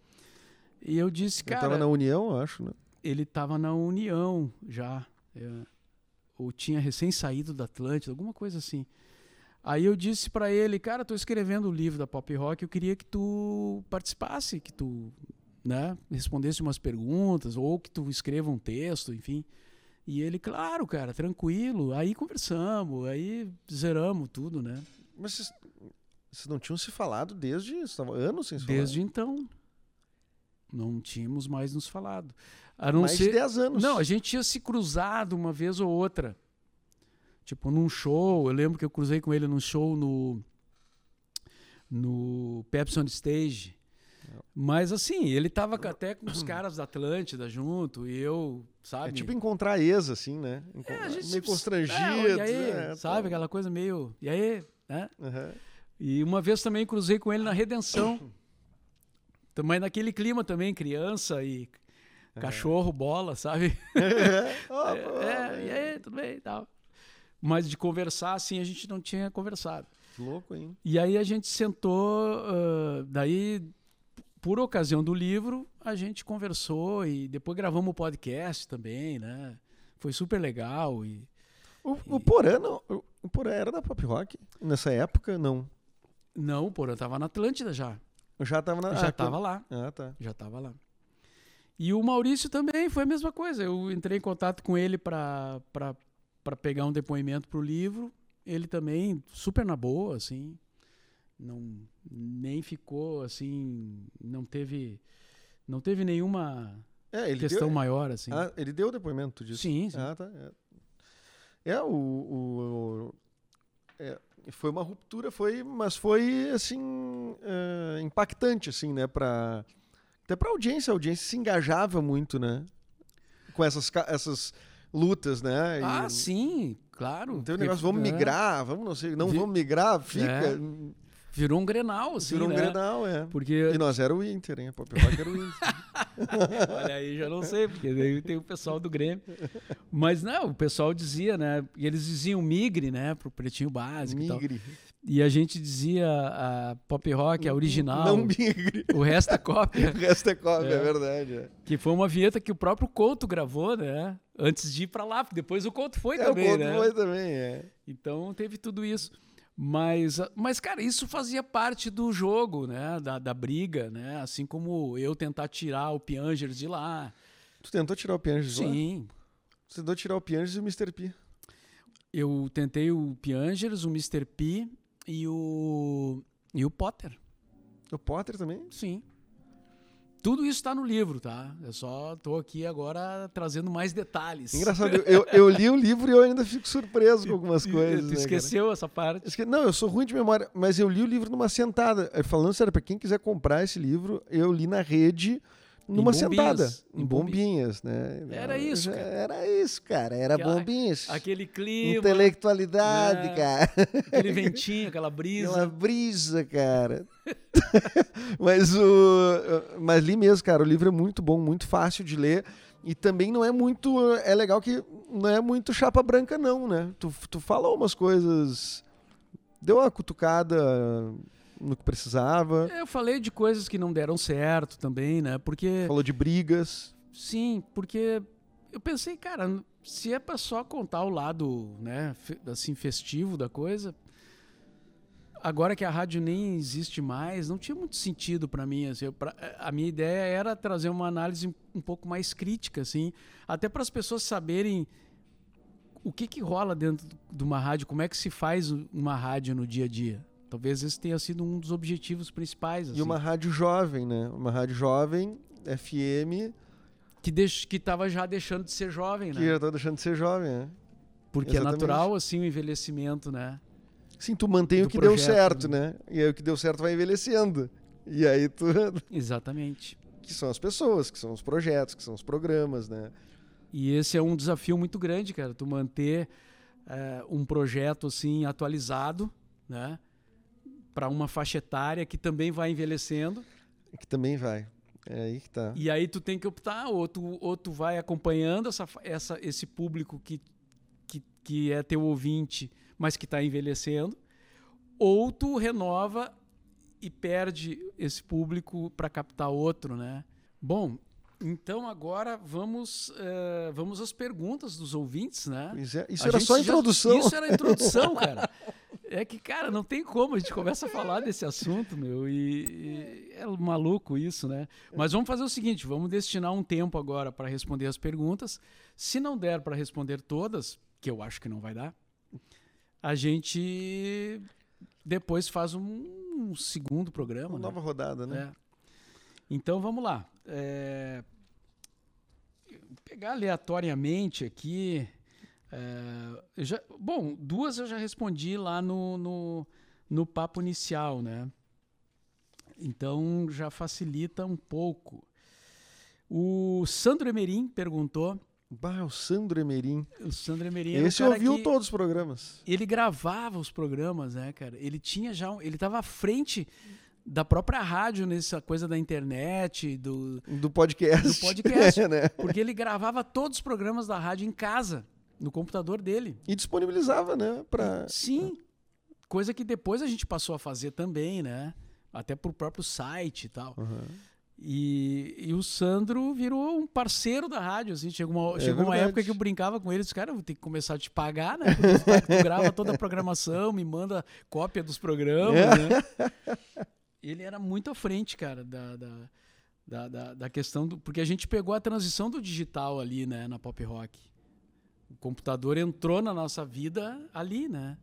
E eu disse, cara. tava na União, eu acho, né? ele estava na União já. é, ou tinha recém saído da Atlântida, alguma coisa assim. Aí eu disse para ele, cara, tô escrevendo o livro da Pop Rock, eu queria que tu participasse, que tu, né, respondesse umas perguntas ou que tu escreva um texto, enfim. E ele, claro, cara, tranquilo. Aí conversamos, aí zeramos tudo, né? Mas vocês, vocês não tinham se falado desde. Estavam anos sem se Desde então. Não tínhamos mais nos falado. A não. Mais ser... de 10 anos. Não, a gente tinha se cruzado uma vez ou outra. Tipo, num show. Eu lembro que eu cruzei com ele num show no. No Pepsi on Stage. Mas assim, ele tava até com os caras da Atlântida junto, e eu, sabe? É tipo encontrar ex, assim, né? Enco- É, a gente meio constrangido. É, aí, né? sabe? Aquela coisa meio. E aí, né? Aham. E uma vez também cruzei com ele na Redenção. Também naquele clima também, criança e cachorro, bola, sabe? Ó, pô, É, e aí, tudo bem e tal. Mas de conversar, assim, a gente não tinha conversado. Louco, hein? E aí a gente sentou, ah, daí, por ocasião do livro, a gente conversou e depois gravamos o podcast também, né? Foi super legal e... O, o Porã, não, o- o Porã era da pop rock? Nessa época, não. Não, pô, eu tava na Atlântida já. Eu já tava na. já ah, tava quando- lá. Ah, tá. Já tava lá. E o Maurício também foi a mesma coisa. Eu entrei em contato com ele para pegar um depoimento para o livro. Ele também, super na boa, assim. Não, nem ficou assim. Não teve, não teve nenhuma É, questão deu, maior, assim. ah, ele deu o depoimento disso. sim, sim. Ah, tá. É, É, o. o- o- é, foi uma ruptura, foi, mas foi assim é, impactante, assim, né? Pra, até pra audiência, a audiência se engajava muito, né? Com essas, essas lutas, né? E ah, sim, claro. Tem o negócio, vamos é, migrar, vamos não sei, não vamos migrar, fica. É, Virou um grenal, assim, virou um né? Grenal, é. Porque E nós era o Inter, hein? A Pop Rock era o Inter. Olha aí, já não sei, porque daí tem o pessoal do Grêmio. Mas não, o pessoal dizia, né? E eles diziam migre, né? Pro pretinho básico e tal. Migre. E a gente dizia a pop rock, a original. Não migre. O resto é O cópia. resto é cópia, é, É. verdade. É. que foi uma vinheta que o próprio Couto gravou, né? Antes de ir pra lá, porque depois o Couto foi É, também, o Couto né? foi também, é. Então teve tudo isso. Mas, mas, cara, isso fazia parte do jogo, né? Da, da briga, né? Assim como eu tentar tirar o Piangers de lá. Tu tentou tirar o Pianges lá? Sim. Tu tentou tirar o Pianges e o Mr. P. Eu tentei o Piangers, o Mr. P e o, e o Potter. O Potter também? Sim. Tudo isso está no livro, tá? Eu só tô aqui agora trazendo mais detalhes. Engraçado, eu, eu, li o livro e eu ainda fico surpreso com algumas coisas. Tu né, esqueceu essa parte? Esque- Não, eu sou ruim de memória, mas eu li o livro numa sentada. Falando sério, pra quem quiser comprar esse livro, eu li na rede numa Bombinhas. sentada. Em bombinhas, né? Era isso, cara. Era isso, cara. Era Aquela- bombinhas. Aquele clima, Intelectualidade, É. cara. aquele ventinho, aquela brisa. Aquela brisa, cara. mas o. Mas li mesmo, cara. O livro é muito bom, muito fácil de ler. E também não é muito. É legal que não é muito chapa branca, não, né? Tu, tu falou umas coisas. Deu uma cutucada no que precisava. Eu falei de coisas que não deram certo também, né? Porque Falou de brigas. Sim, porque eu pensei, cara, se é pra só contar o lado, né, assim, festivo da coisa, agora que a rádio nem existe mais, não tinha muito sentido pra mim, assim, eu- pra- a minha ideia era trazer uma análise um- um pouco mais crítica, assim, até para as pessoas saberem o que que rola dentro de uma rádio, como é que se faz uma rádio no dia a dia, Talvez esse tenha sido um dos objetivos principais. E assim. uma rádio jovem, né? Uma rádio jovem, FM, que deix... que estava já deixando de ser jovem, que né? já tá deixando de ser jovem, né? Porque é Exatamente. natural assim o envelhecimento, né? Sim, tu mantém Do o que deu projeto, certo, né? né? E aí o que deu certo vai envelhecendo. E aí tu. Exatamente. que são as pessoas, que são os projetos, que são os programas, né? E esse é um desafio muito grande, cara, tu manter eh, um projeto assim atualizado, né? Para uma faixa etária que também vai envelhecendo. Que também vai. É aí que tá. E aí tu tem que optar, ou tu, ou tu vai acompanhando essa, essa, esse público que, que, que é teu ouvinte, mas que está envelhecendo, ou tu renova e perde esse público para captar outro, né? Bom, então agora vamos, eh, vamos às perguntas dos ouvintes, né? Pois é, Isso era só a já- introdução. Isso era a introdução, cara. É que, cara, não tem como. A gente começa a falar desse assunto, meu, e, e é maluco isso, né? Mas vamos fazer o seguinte: vamos destinar um tempo agora para responder as perguntas. Se não der para responder todas, que eu acho que não vai dar, a gente depois faz um, um segundo programa. Uma né? nova rodada, né? É. Então vamos lá. É, Pegar aleatoriamente aqui. É, já- bom, duas eu já respondi lá no, no, no papo inicial, né? Então já facilita um pouco. O Sandro Emerim perguntou. Bah, o Sandro Emerim. O Sandro Emerim Esse ouviu que- todos os programas. ele gravava os programas, né, cara? Ele tinha já, ele estava à frente da própria rádio nessa coisa da internet, do, Do podcast. do podcast, É, né? porque ele gravava todos os programas da rádio em casa, no computador dele. E disponibilizava, né? Pra... Sim, coisa que depois a gente passou a fazer também, né? Até pro próprio site e tal. Uhum. E, e o Sandro virou um parceiro da rádio, assim. Chegou uma, chegou uma época que eu brincava com ele, disse, cara, eu vou ter que começar a te pagar, né? Porque tu, tá- tu grava toda a programação, me manda cópia dos programas, né? Ele era muito à frente, cara, da, da, da, da- da questão do... Porque a gente pegou a transição do digital ali, né, na pop rock. O computador entrou na nossa vida ali, né?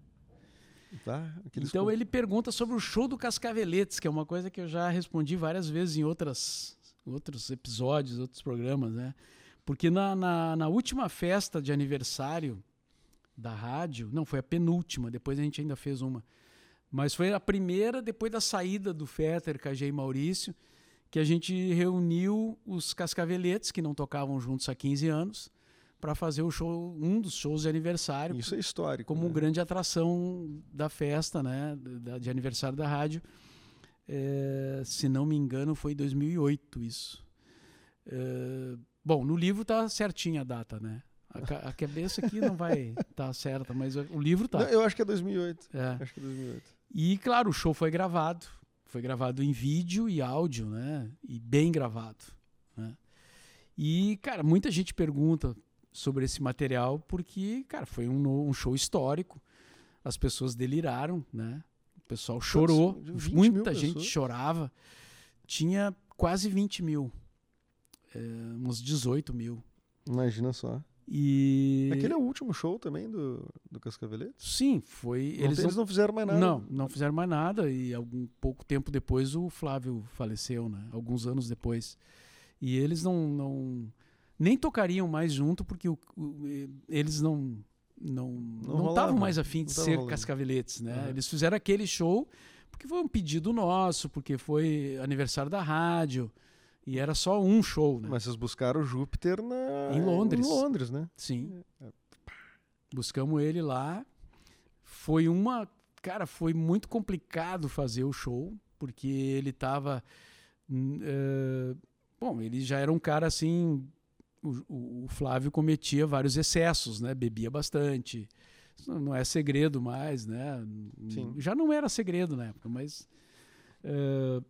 Tá? Então com- ele pergunta sobre o show do Cascaveletes, que é uma coisa que eu já respondi várias vezes em outras, outros episódios, outros programas, né? Porque na, na, na última festa de aniversário da rádio, não, foi a penúltima, depois a gente ainda fez uma, mas foi a primeira depois da saída do Fetter, KG e Maurício, que a gente reuniu os Cascaveletes, que não tocavam juntos há 15 anos, para fazer o show, um dos shows de aniversário Isso é histórico. como né? grande atração da festa, né, da- de aniversário da rádio. É, se não me engano, foi em 2008 isso. É, bom, no livro tá certinha a data, né? A, a cabeça aqui não vai estar tá certa, mas o livro tá. Não, eu acho que é 2008. É. Acho que é 2008. E claro, o show foi gravado, foi gravado em vídeo e áudio, né? E bem gravado, né? E cara, muita gente pergunta sobre esse material porque, cara, foi um, um show histórico. As pessoas deliraram, né? O pessoal chorou, 20 mil muita gente pessoas? chorava. Tinha quase 20 mil, é, uns 18 mil. Imagina só. E Aquele é o último show também do, do Cascavelete? sim, foi. Não Eles tem- não eles não fizeram mais nada. Não, não fizeram mais nada e algum pouco tempo depois o Flávio faleceu, né? Alguns anos depois. E eles não, não nem tocariam mais junto porque o- o- eles não não não estavam mais afim de ser rolando. cascaveletes, né? Uhum. Eles fizeram aquele show porque foi um pedido nosso, porque foi aniversário da rádio e era só um show, né? Mas vocês buscaram o Júpiter na... Em Londres. Em Londres, né? Sim. Buscamos ele lá. Foi uma. Cara, foi muito complicado fazer o show, porque ele tava. hum, eh, bom, ele já era um cara assim. O, o- Flávio cometia vários excessos, né? Bebia bastante. Isso não é segredo mais, né? Sim. Já não era segredo na época, mas. eh,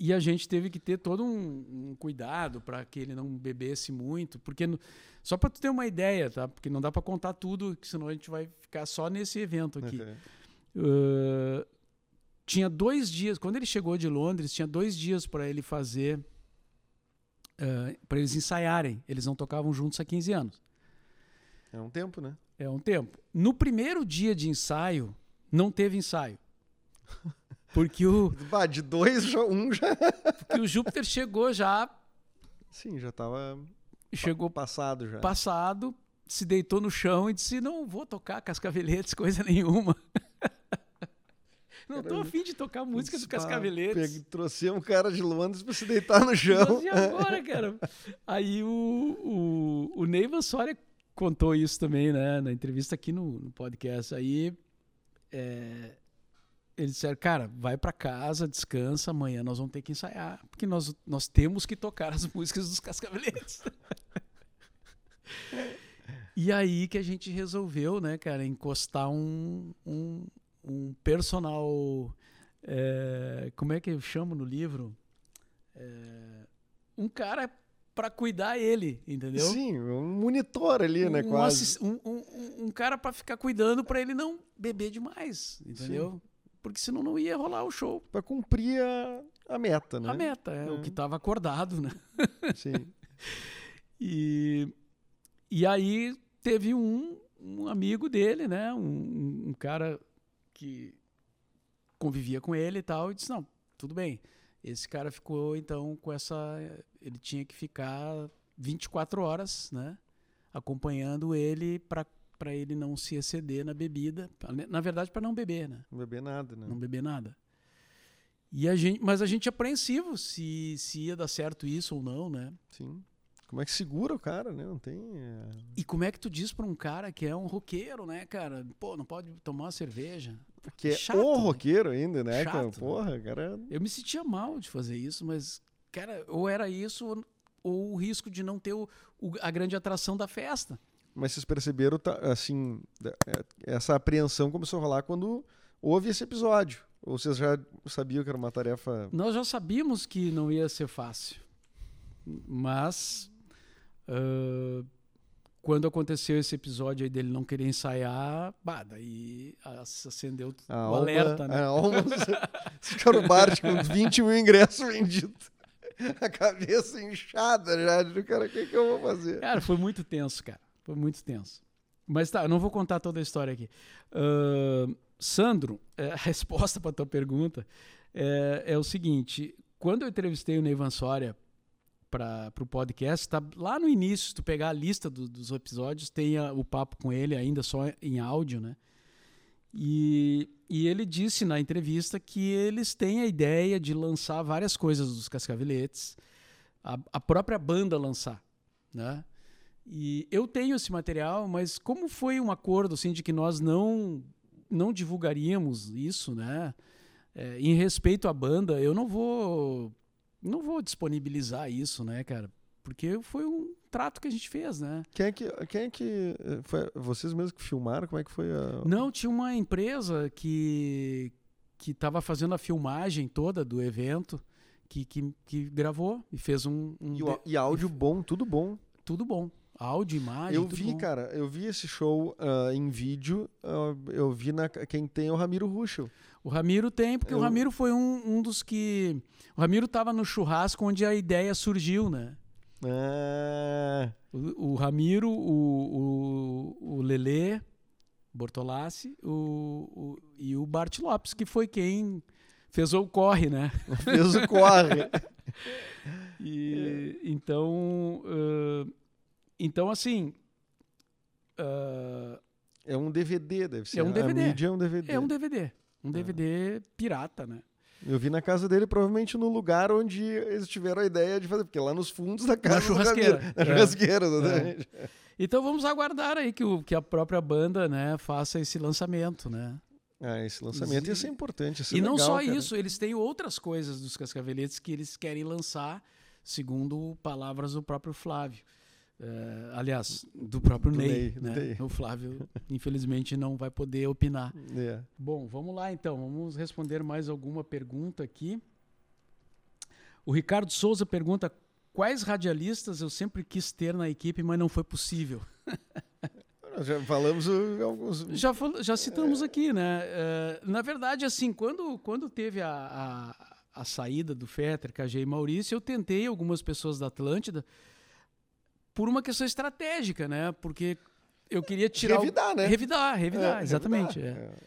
e a gente teve que ter todo um, um cuidado para que ele não bebesse muito, porque no- só para tu ter uma ideia, tá? Porque não dá para contar tudo, que senão a gente vai ficar só nesse evento aqui. Uh, tinha dois dias, quando ele chegou de Londres, tinha dois dias para ele fazer, para eles ensaiarem. Eles não tocavam juntos há 15 anos. É um tempo, né? É um tempo. No primeiro dia de ensaio, não teve ensaio. Porque o, Bah, de dois, um já. porque o Júpiter chegou já, Sim, já tava chegou passado já. passado, se deitou no chão e disse: Não vou tocar Cascaveletes, coisa nenhuma. Não tô afim de tocar música dos Cascaveletes. Trouxemos um cara de Londres pra se deitar no chão. E agora, cara? Aí o, o, o Neivan Soria contou isso também, né? Na entrevista aqui no, no podcast. Aí é, eles disseram, cara, vai pra casa, descansa, amanhã nós vamos ter que ensaiar. Porque nós, nós temos que tocar as músicas dos Cascaveletes. e aí que a gente resolveu, né, cara, encostar um, um, um personal... é, como é que eu chamo no livro? É, um cara pra cuidar ele, entendeu? Sim, um monitor ali, né? um, Quase. assis- um, um- um- cara pra ficar cuidando pra ele não beber demais, entendeu? Porque senão não ia rolar o show. Pra cumprir a, a meta, né? A meta, é, o É. que tava acordado, né? Sim. E, e aí teve um, um amigo dele, né? Um, um cara que convivia com ele e tal, e disse, não, tudo bem. Esse cara ficou, então, com essa... Ele tinha que ficar 24 horas, né? Acompanhando ele para para ele não se exceder na bebida. Na verdade, para não beber, né? Não beber nada, né? Não beber nada. E a gente, mas a gente é apreensivo se, se ia dar certo isso ou não, né? Sim. Como é que segura o cara, né? Não tem. é, E como é que tu diz pra um cara que é um roqueiro, né, cara? Pô, não pode tomar uma cerveja. Que é Chato, o né? roqueiro ainda, né, Chato, cara? Porra, cara. Eu me sentia mal de fazer isso, mas, cara, ou era isso ou, ou o risco de não ter o, o- a grande atração da festa. Mas vocês perceberam, tá, assim, é, essa apreensão começou a rolar quando houve esse episódio. Ou vocês já sabiam que era uma tarefa. Nós já sabíamos que não ia ser fácil, mas ah, quando aconteceu esse episódio aí dele não querer ensaiar, bah, daí ac- acendeu A o alma, alerta, né? A alma. Bart com 20 mil ingressos vendidos. A cabeça inchada já. de, Cara, o que, que eu vou fazer? Cara, foi muito tenso, cara. Foi muito tenso. Mas tá, eu não vou contar toda a história aqui. Ahn, Sandro, é, a resposta para tua pergunta é, é o seguinte: quando eu entrevistei o Neivan Soria para o podcast, tá lá no início, se tu pegar a lista do- dos episódios, tem a- o papo com ele ainda só em áudio, né? E, e ele disse na entrevista que eles têm a ideia de lançar várias coisas dos Cascaveletes, a, a própria banda lançar, né? E eu tenho esse material, mas como foi um acordo assim de que nós não não divulgaríamos isso, né? É, em respeito à banda, eu não vou não vou disponibilizar isso, né, cara? Porque foi um trato que a gente fez, né? Quem é que. Quem é que eh, foi vocês mesmos que filmaram? Como é que foi a. Não, tinha uma empresa que que estava fazendo a filmagem toda do evento, que, que, que gravou e fez um, um E, o- e áudio bom, tudo bom. tudo bom, áudio, imagem, eu vi, bom. cara, eu vi esse show ah, em vídeo. ah, eu vi na. Quem tem é o Ramiro Ruschel. O Ramiro tem, porque Eu- o Ramiro foi um, um dos que. O Ramiro estava no churrasco onde a ideia surgiu, né? Ah, O, o Ramiro, o, o, o Lelê Bortolassi o, o- e o Bart Lopes, que foi quem fez o corre, né? fez o corre. E, então, ãh, então, assim, ãh, É um DVD, deve ser. É um DVD. A mídia é um DVD. é um DVD. Um DVD pirata, né? Eu vi na casa dele, provavelmente no lugar onde eles tiveram a ideia de fazer, porque lá nos fundos da casa do churrasqueira. Na É. churrasqueira, exatamente. Então vamos aguardar aí que, o, que a própria banda né, faça esse lançamento, né? Ah, esse lançamento ia ser importante. ia ser E não legal, só cara. isso, eles têm outras coisas dos Cascaveletes que eles querem lançar, segundo palavras do próprio Flávio. Eh, aliás, do próprio Do Ney. Ney, né? Ney. O Flávio, infelizmente, não vai poder opinar. É. Bom, vamos lá então. Vamos responder mais alguma pergunta aqui. O Ricardo Souza pergunta: quais radialistas eu sempre quis ter na equipe, mas não foi possível? Já falamos uh, alguns. Já, fal- já citamos aqui, né? Eh, na verdade, assim, quando, quando teve a, a, a saída do Fetter, KG e Maurício, eu tentei algumas pessoas da Atlântida por uma questão estratégica, né? Porque eu queria tirar. o- Revidar, né? Revidar, revidar, É, exatamente. revidar, é.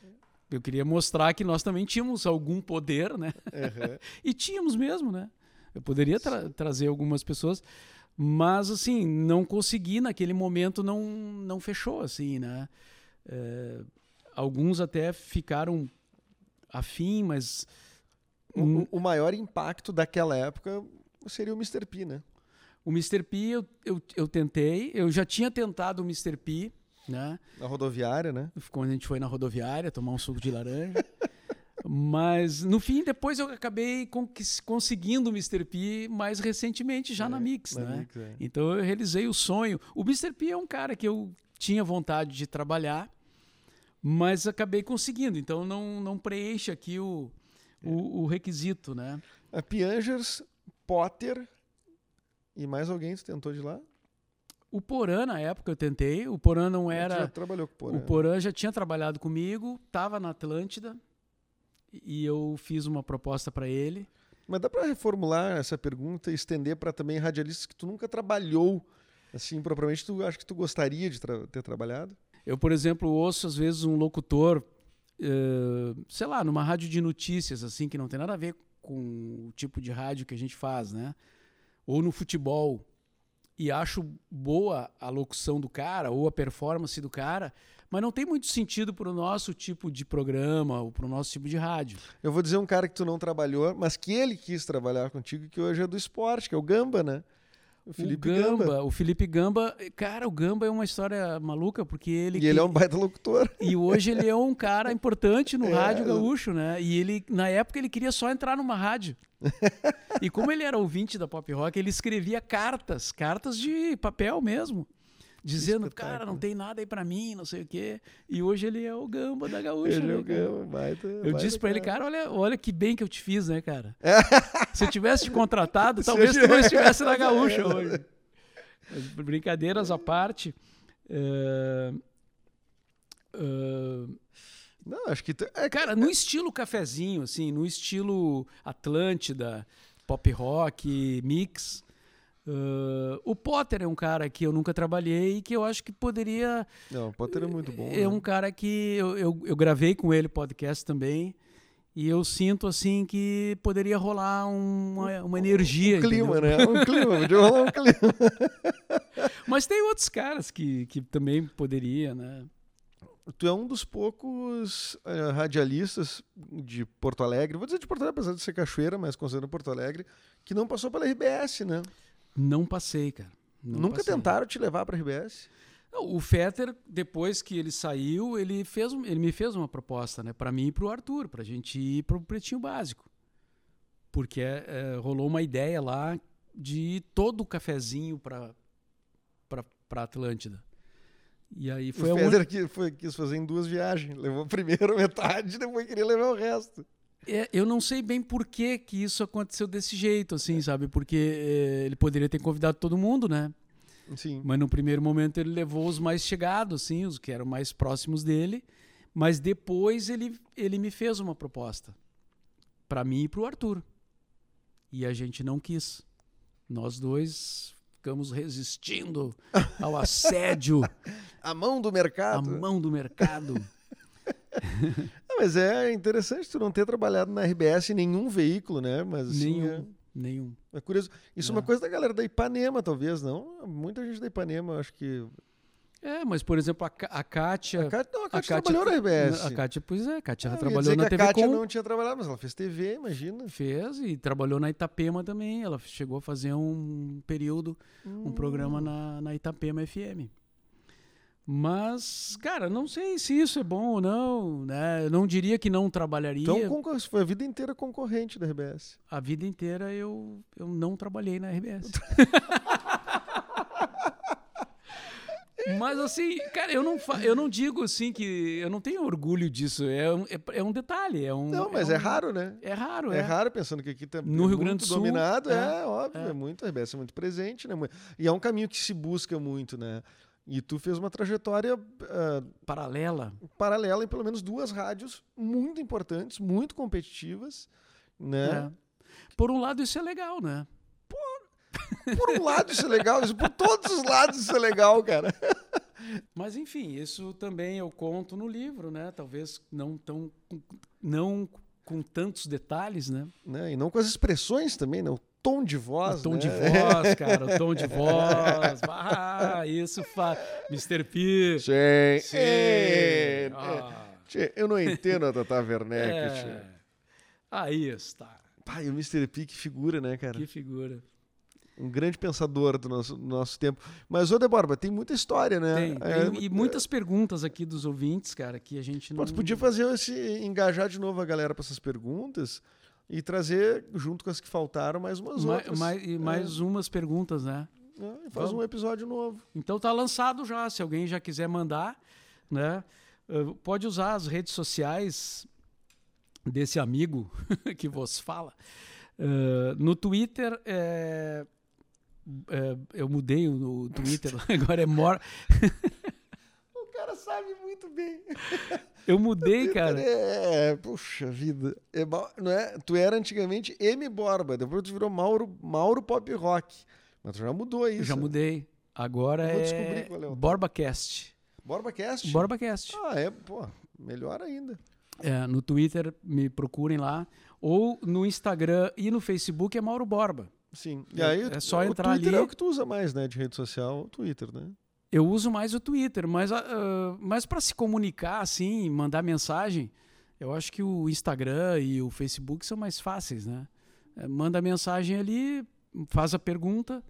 Eu queria mostrar que nós também tínhamos algum poder, né? Uhum. e tínhamos mesmo, né? Eu poderia tra trazer algumas pessoas, mas assim, não consegui naquele momento, não, não fechou, assim, né? É, alguns até ficaram afim, mas. O, o, maior impacto daquela época seria o Mr. P, né? O Mr. P eu, eu, eu tentei, eu já tinha tentado o Mr. P, né? Na rodoviária, né? Quando a gente foi na rodoviária tomar um suco de laranja. Mas no fim, depois eu acabei conseguindo o Mr. P mais recentemente, já é, na Mix, na né? Mix, é. Então eu realizei o sonho. O Mr. P é um cara que eu tinha vontade de trabalhar, mas acabei conseguindo. Então não, não preenche aqui o, o, o requisito, né? A Piangers, Potter e mais alguém você tentou de lá? O Porã, na época, eu tentei. O Porã não era. Já trabalhou com o Porã. O Porã já tinha trabalhado comigo, estava na Atlântida e eu fiz uma proposta para ele. Mas dá para reformular essa pergunta e estender para também radialistas que tu nunca trabalhou assim propriamente, tu acha que tu gostaria de tra ter trabalhado? Eu, por exemplo, ouço às vezes um locutor, uh, sei lá, numa rádio de notícias assim que não tem nada a ver com o tipo de rádio que a gente faz, né? Ou no futebol e acho boa a locução do cara ou a performance do cara, mas não tem muito sentido para o nosso tipo de programa ou para o nosso tipo de rádio. Eu vou dizer um cara que tu não trabalhou, mas que ele quis trabalhar contigo, que hoje é do esporte, que é o Gamba, né? O Felipe o Gamba, Gamba, O Felipe Gamba, cara, o Gamba é uma história maluca, porque ele. E ele é um baita locutor. E hoje ele é um cara importante no é, rádio gaúcho, né? E ele, na época, ele queria só entrar numa rádio. e como ele era ouvinte da pop rock, ele escrevia cartas, cartas de papel mesmo dizendo, cara, não tem nada aí para mim, não sei o quê. E hoje ele é o gamba da gaúcha. Ele né, é o gamba, baita, Eu baita disse para ele, cara, olha, olha que bem que eu te fiz, né, cara? Se eu tivesse te contratado, talvez tu não estivesse na gaúcha hoje. Mas, brincadeiras à parte. Uh, uh, não, acho que. É, cara, no estilo cafezinho, assim, no estilo Atlântida, pop rock, mix. Uh, o Potter é um cara que eu nunca trabalhei e que eu acho que poderia. Não, o Potter é muito bom. É né? um cara que eu, eu, eu, gravei com ele podcast também. E eu sinto assim que poderia rolar uma, uma energia. Um clima, entendeu? né? Um clima, podia rolar um clima. Mas tem outros caras que, que também poderia, né? Tu é um dos poucos uh, radialistas de Porto Alegre, vou dizer de Porto Alegre, apesar de ser cachoeira, mas considerando Porto Alegre, que não passou pela RBS, né? Não passei, cara. Não Nunca passei. tentaram te levar para a RBS? o Fetter, depois que ele saiu, ele, fez, ele me fez uma proposta, né? Para mim e para o Arthur, para a gente ir para o Pretinho Básico. Porque é, é, rolou uma ideia lá de todo o cafezinho para para Atlântida. E aí foi o Fetter un... que foi, quis fazer em duas viagens. Levou primeiro metade, depois queria levar o resto. É, eu não sei bem por que, que isso aconteceu desse jeito, assim, sabe? Porque é, ele poderia ter convidado todo mundo, né? Sim. Mas no primeiro momento ele levou os mais chegados, assim, os que eram mais próximos dele. Mas depois ele, ele me fez uma proposta para mim e para o Arthur. E a gente não quis. Nós dois ficamos resistindo ao assédio. a mão do mercado. A mão do mercado. mas é interessante tu não ter trabalhado na RBS em nenhum veículo, né? Mas, assim, nenhum. É... Nenhum. É curioso. Isso é uma coisa da galera da Ipanema, talvez, não? Muita gente da Ipanema, acho que. É, mas por exemplo, a, a Kátia. A Kátia, não, a Kátia, a Kátia trabalhou na RBS. A Kátia, pois é, a Kátia ah, trabalhou na TV com. A Kátia Com... não tinha trabalhado, mas ela fez TV, imagina. Fez e trabalhou na Itapema também. Ela chegou a fazer um período, hum. um programa na, na Itapema FM. Mas, cara, não sei se isso é bom ou não, né? Eu não diria que não trabalharia. Então, foi a vida inteira concorrente da RBS. A vida inteira eu, eu não trabalhei na RBS. Mas assim, cara, eu não, eu não digo assim que eu não tenho orgulho disso. É um, é, é um detalhe. É um, não, mas é, é um, raro, né? É raro, é. É raro, pensando que aqui tá no Rio Grande do Sul dominado, é, é óbvio, é. é. muito, a RBS é muito presente, né? E é um caminho que se busca muito, né? E tu fez uma trajetória uh, paralela, paralela em pelo menos duas rádios muito importantes, muito competitivas, né? É. Por um lado isso é legal, né? Por, por um lado isso é legal, por todos os lados isso é legal, cara. Mas enfim, isso também eu conto no livro, né? Talvez não tão não com tantos detalhes, né? né? E não com as expressões também, não. Tom de voz, o tom né? de voz, cara, o tom de voz. Ah, isso faz. Mr. P. Sim. Sim. É, é. Ah, Tchê, eu não entendo a Tata Werneck, é. Aí está. Pai, o Mr. P, que figura, né, cara? Que figura. Um grande pensador do nosso, do nosso tempo. Mas, ô Deborba, tem muita história, né? Tem, É, tem- e muitas perguntas aqui dos ouvintes, cara, que a gente não. Tu podia fazer esse engajar de novo a galera para essas perguntas e trazer junto com as que faltaram mais umas Ma- outras. mais, e mais umas perguntas, né? É, faz Vamos. um episódio novo. Então tá lançado já. Se alguém já quiser mandar, né? eh, Pode usar as redes sociais desse amigo que vos fala. Eh, no Twitter, eh, eh, eu mudei o Twitter, agora é Mor. Muito bem. Eu mudei, cara. É, puxa vida. É não é? Tu era antigamente M Borba, depois tu virou Mauro, Mauro Pop Rock. Mas tu já mudou isso. Eu já mudei. Agora Vou é descobrir qual é o BorbaCast. BorbaCast? BorbaCast. Ah, é, pô, melhor ainda. É, no Twitter, me procurem lá. Ou no Instagram e no Facebook é Mauro Borba. Sim. E É- aí, é só o entrar Twitter ali. é o que tu usa mais, né, de rede social, o Twitter, né? Eu uso mais o Twitter, mas, ah, mas para se comunicar assim, mandar mensagem, eu acho que o Instagram e o Facebook são mais fáceis, né? É, manda mensagem ali, faz a pergunta,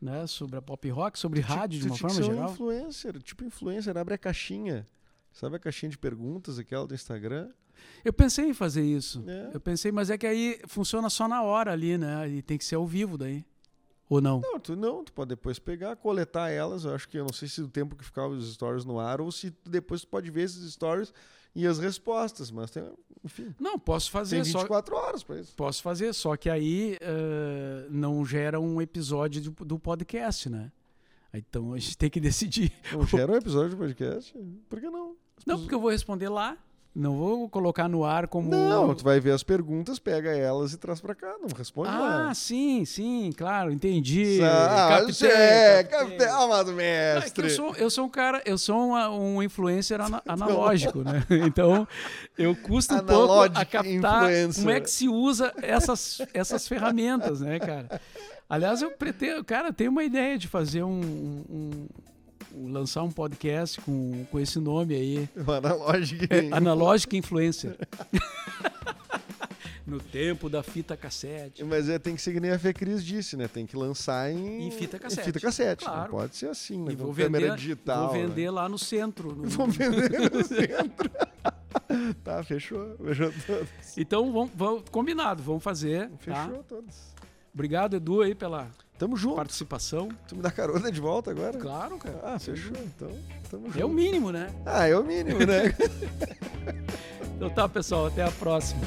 né, sobre a pop rock, sobre rádio de Tu uma que forma um geral. influencer, tipo influencer, abre a caixinha. Sabe a caixinha de perguntas, aquela do Instagram? Eu pensei em fazer isso. É. Eu pensei, mas é que aí funciona só na hora ali, né? E tem que ser ao vivo daí. Ou não? Não, tu não, tu pode depois pegar, coletar elas. Eu acho que eu não sei se o tempo que ficar os stories no ar ou se depois tu pode ver esses stories e as respostas, mas tem, enfim, Não, posso fazer tem só. 24 horas pra isso. Posso fazer, só que aí eh, não gera um episódio do, do podcast, né? Então a gente tem que decidir. Não gera um episódio de podcast? Por que não? As Não, pessoas- porque eu vou responder lá. Não vou colocar no ar como. Não, tu vai ver as perguntas, pega elas e traz pra cá. Não responde Ah, lá. sim, sim, claro, entendi. Ah, Captei, é. Amado Não, é mestre. eu, sou, eu sou um cara, eu sou uma- um influencer ana- analógico, né? Então, eu custo um pouco a captar influencer. como é que se usa essas, essas ferramentas, né, cara? Aliás, eu pretendo, cara, tenho uma ideia de fazer um- um- lançar um podcast com, com esse nome aí, O analógico. é, Analógica Influencer. no tempo da fita cassete. Mas é, tem que ser que nem a Fê Cris disse, né? Tem que lançar em, Em fita cassete. fita cassete. Não Claro. pode ser assim, né? E vou câmera vender, digital. vou né? vender lá no centro. no- Vou vender no centro. tá, fechou. Fechou todos. Então, vamos, vamos- combinado, vamos fazer. tá? Fechou todos. Obrigado, Edu, aí pela Tamo junto. participação. Tu me dá carona de volta agora? Claro, cara. Ah, fechou. Então, tamo junto. É o mínimo, né? Ah, é o mínimo, né? Então tá, pessoal, até a próxima.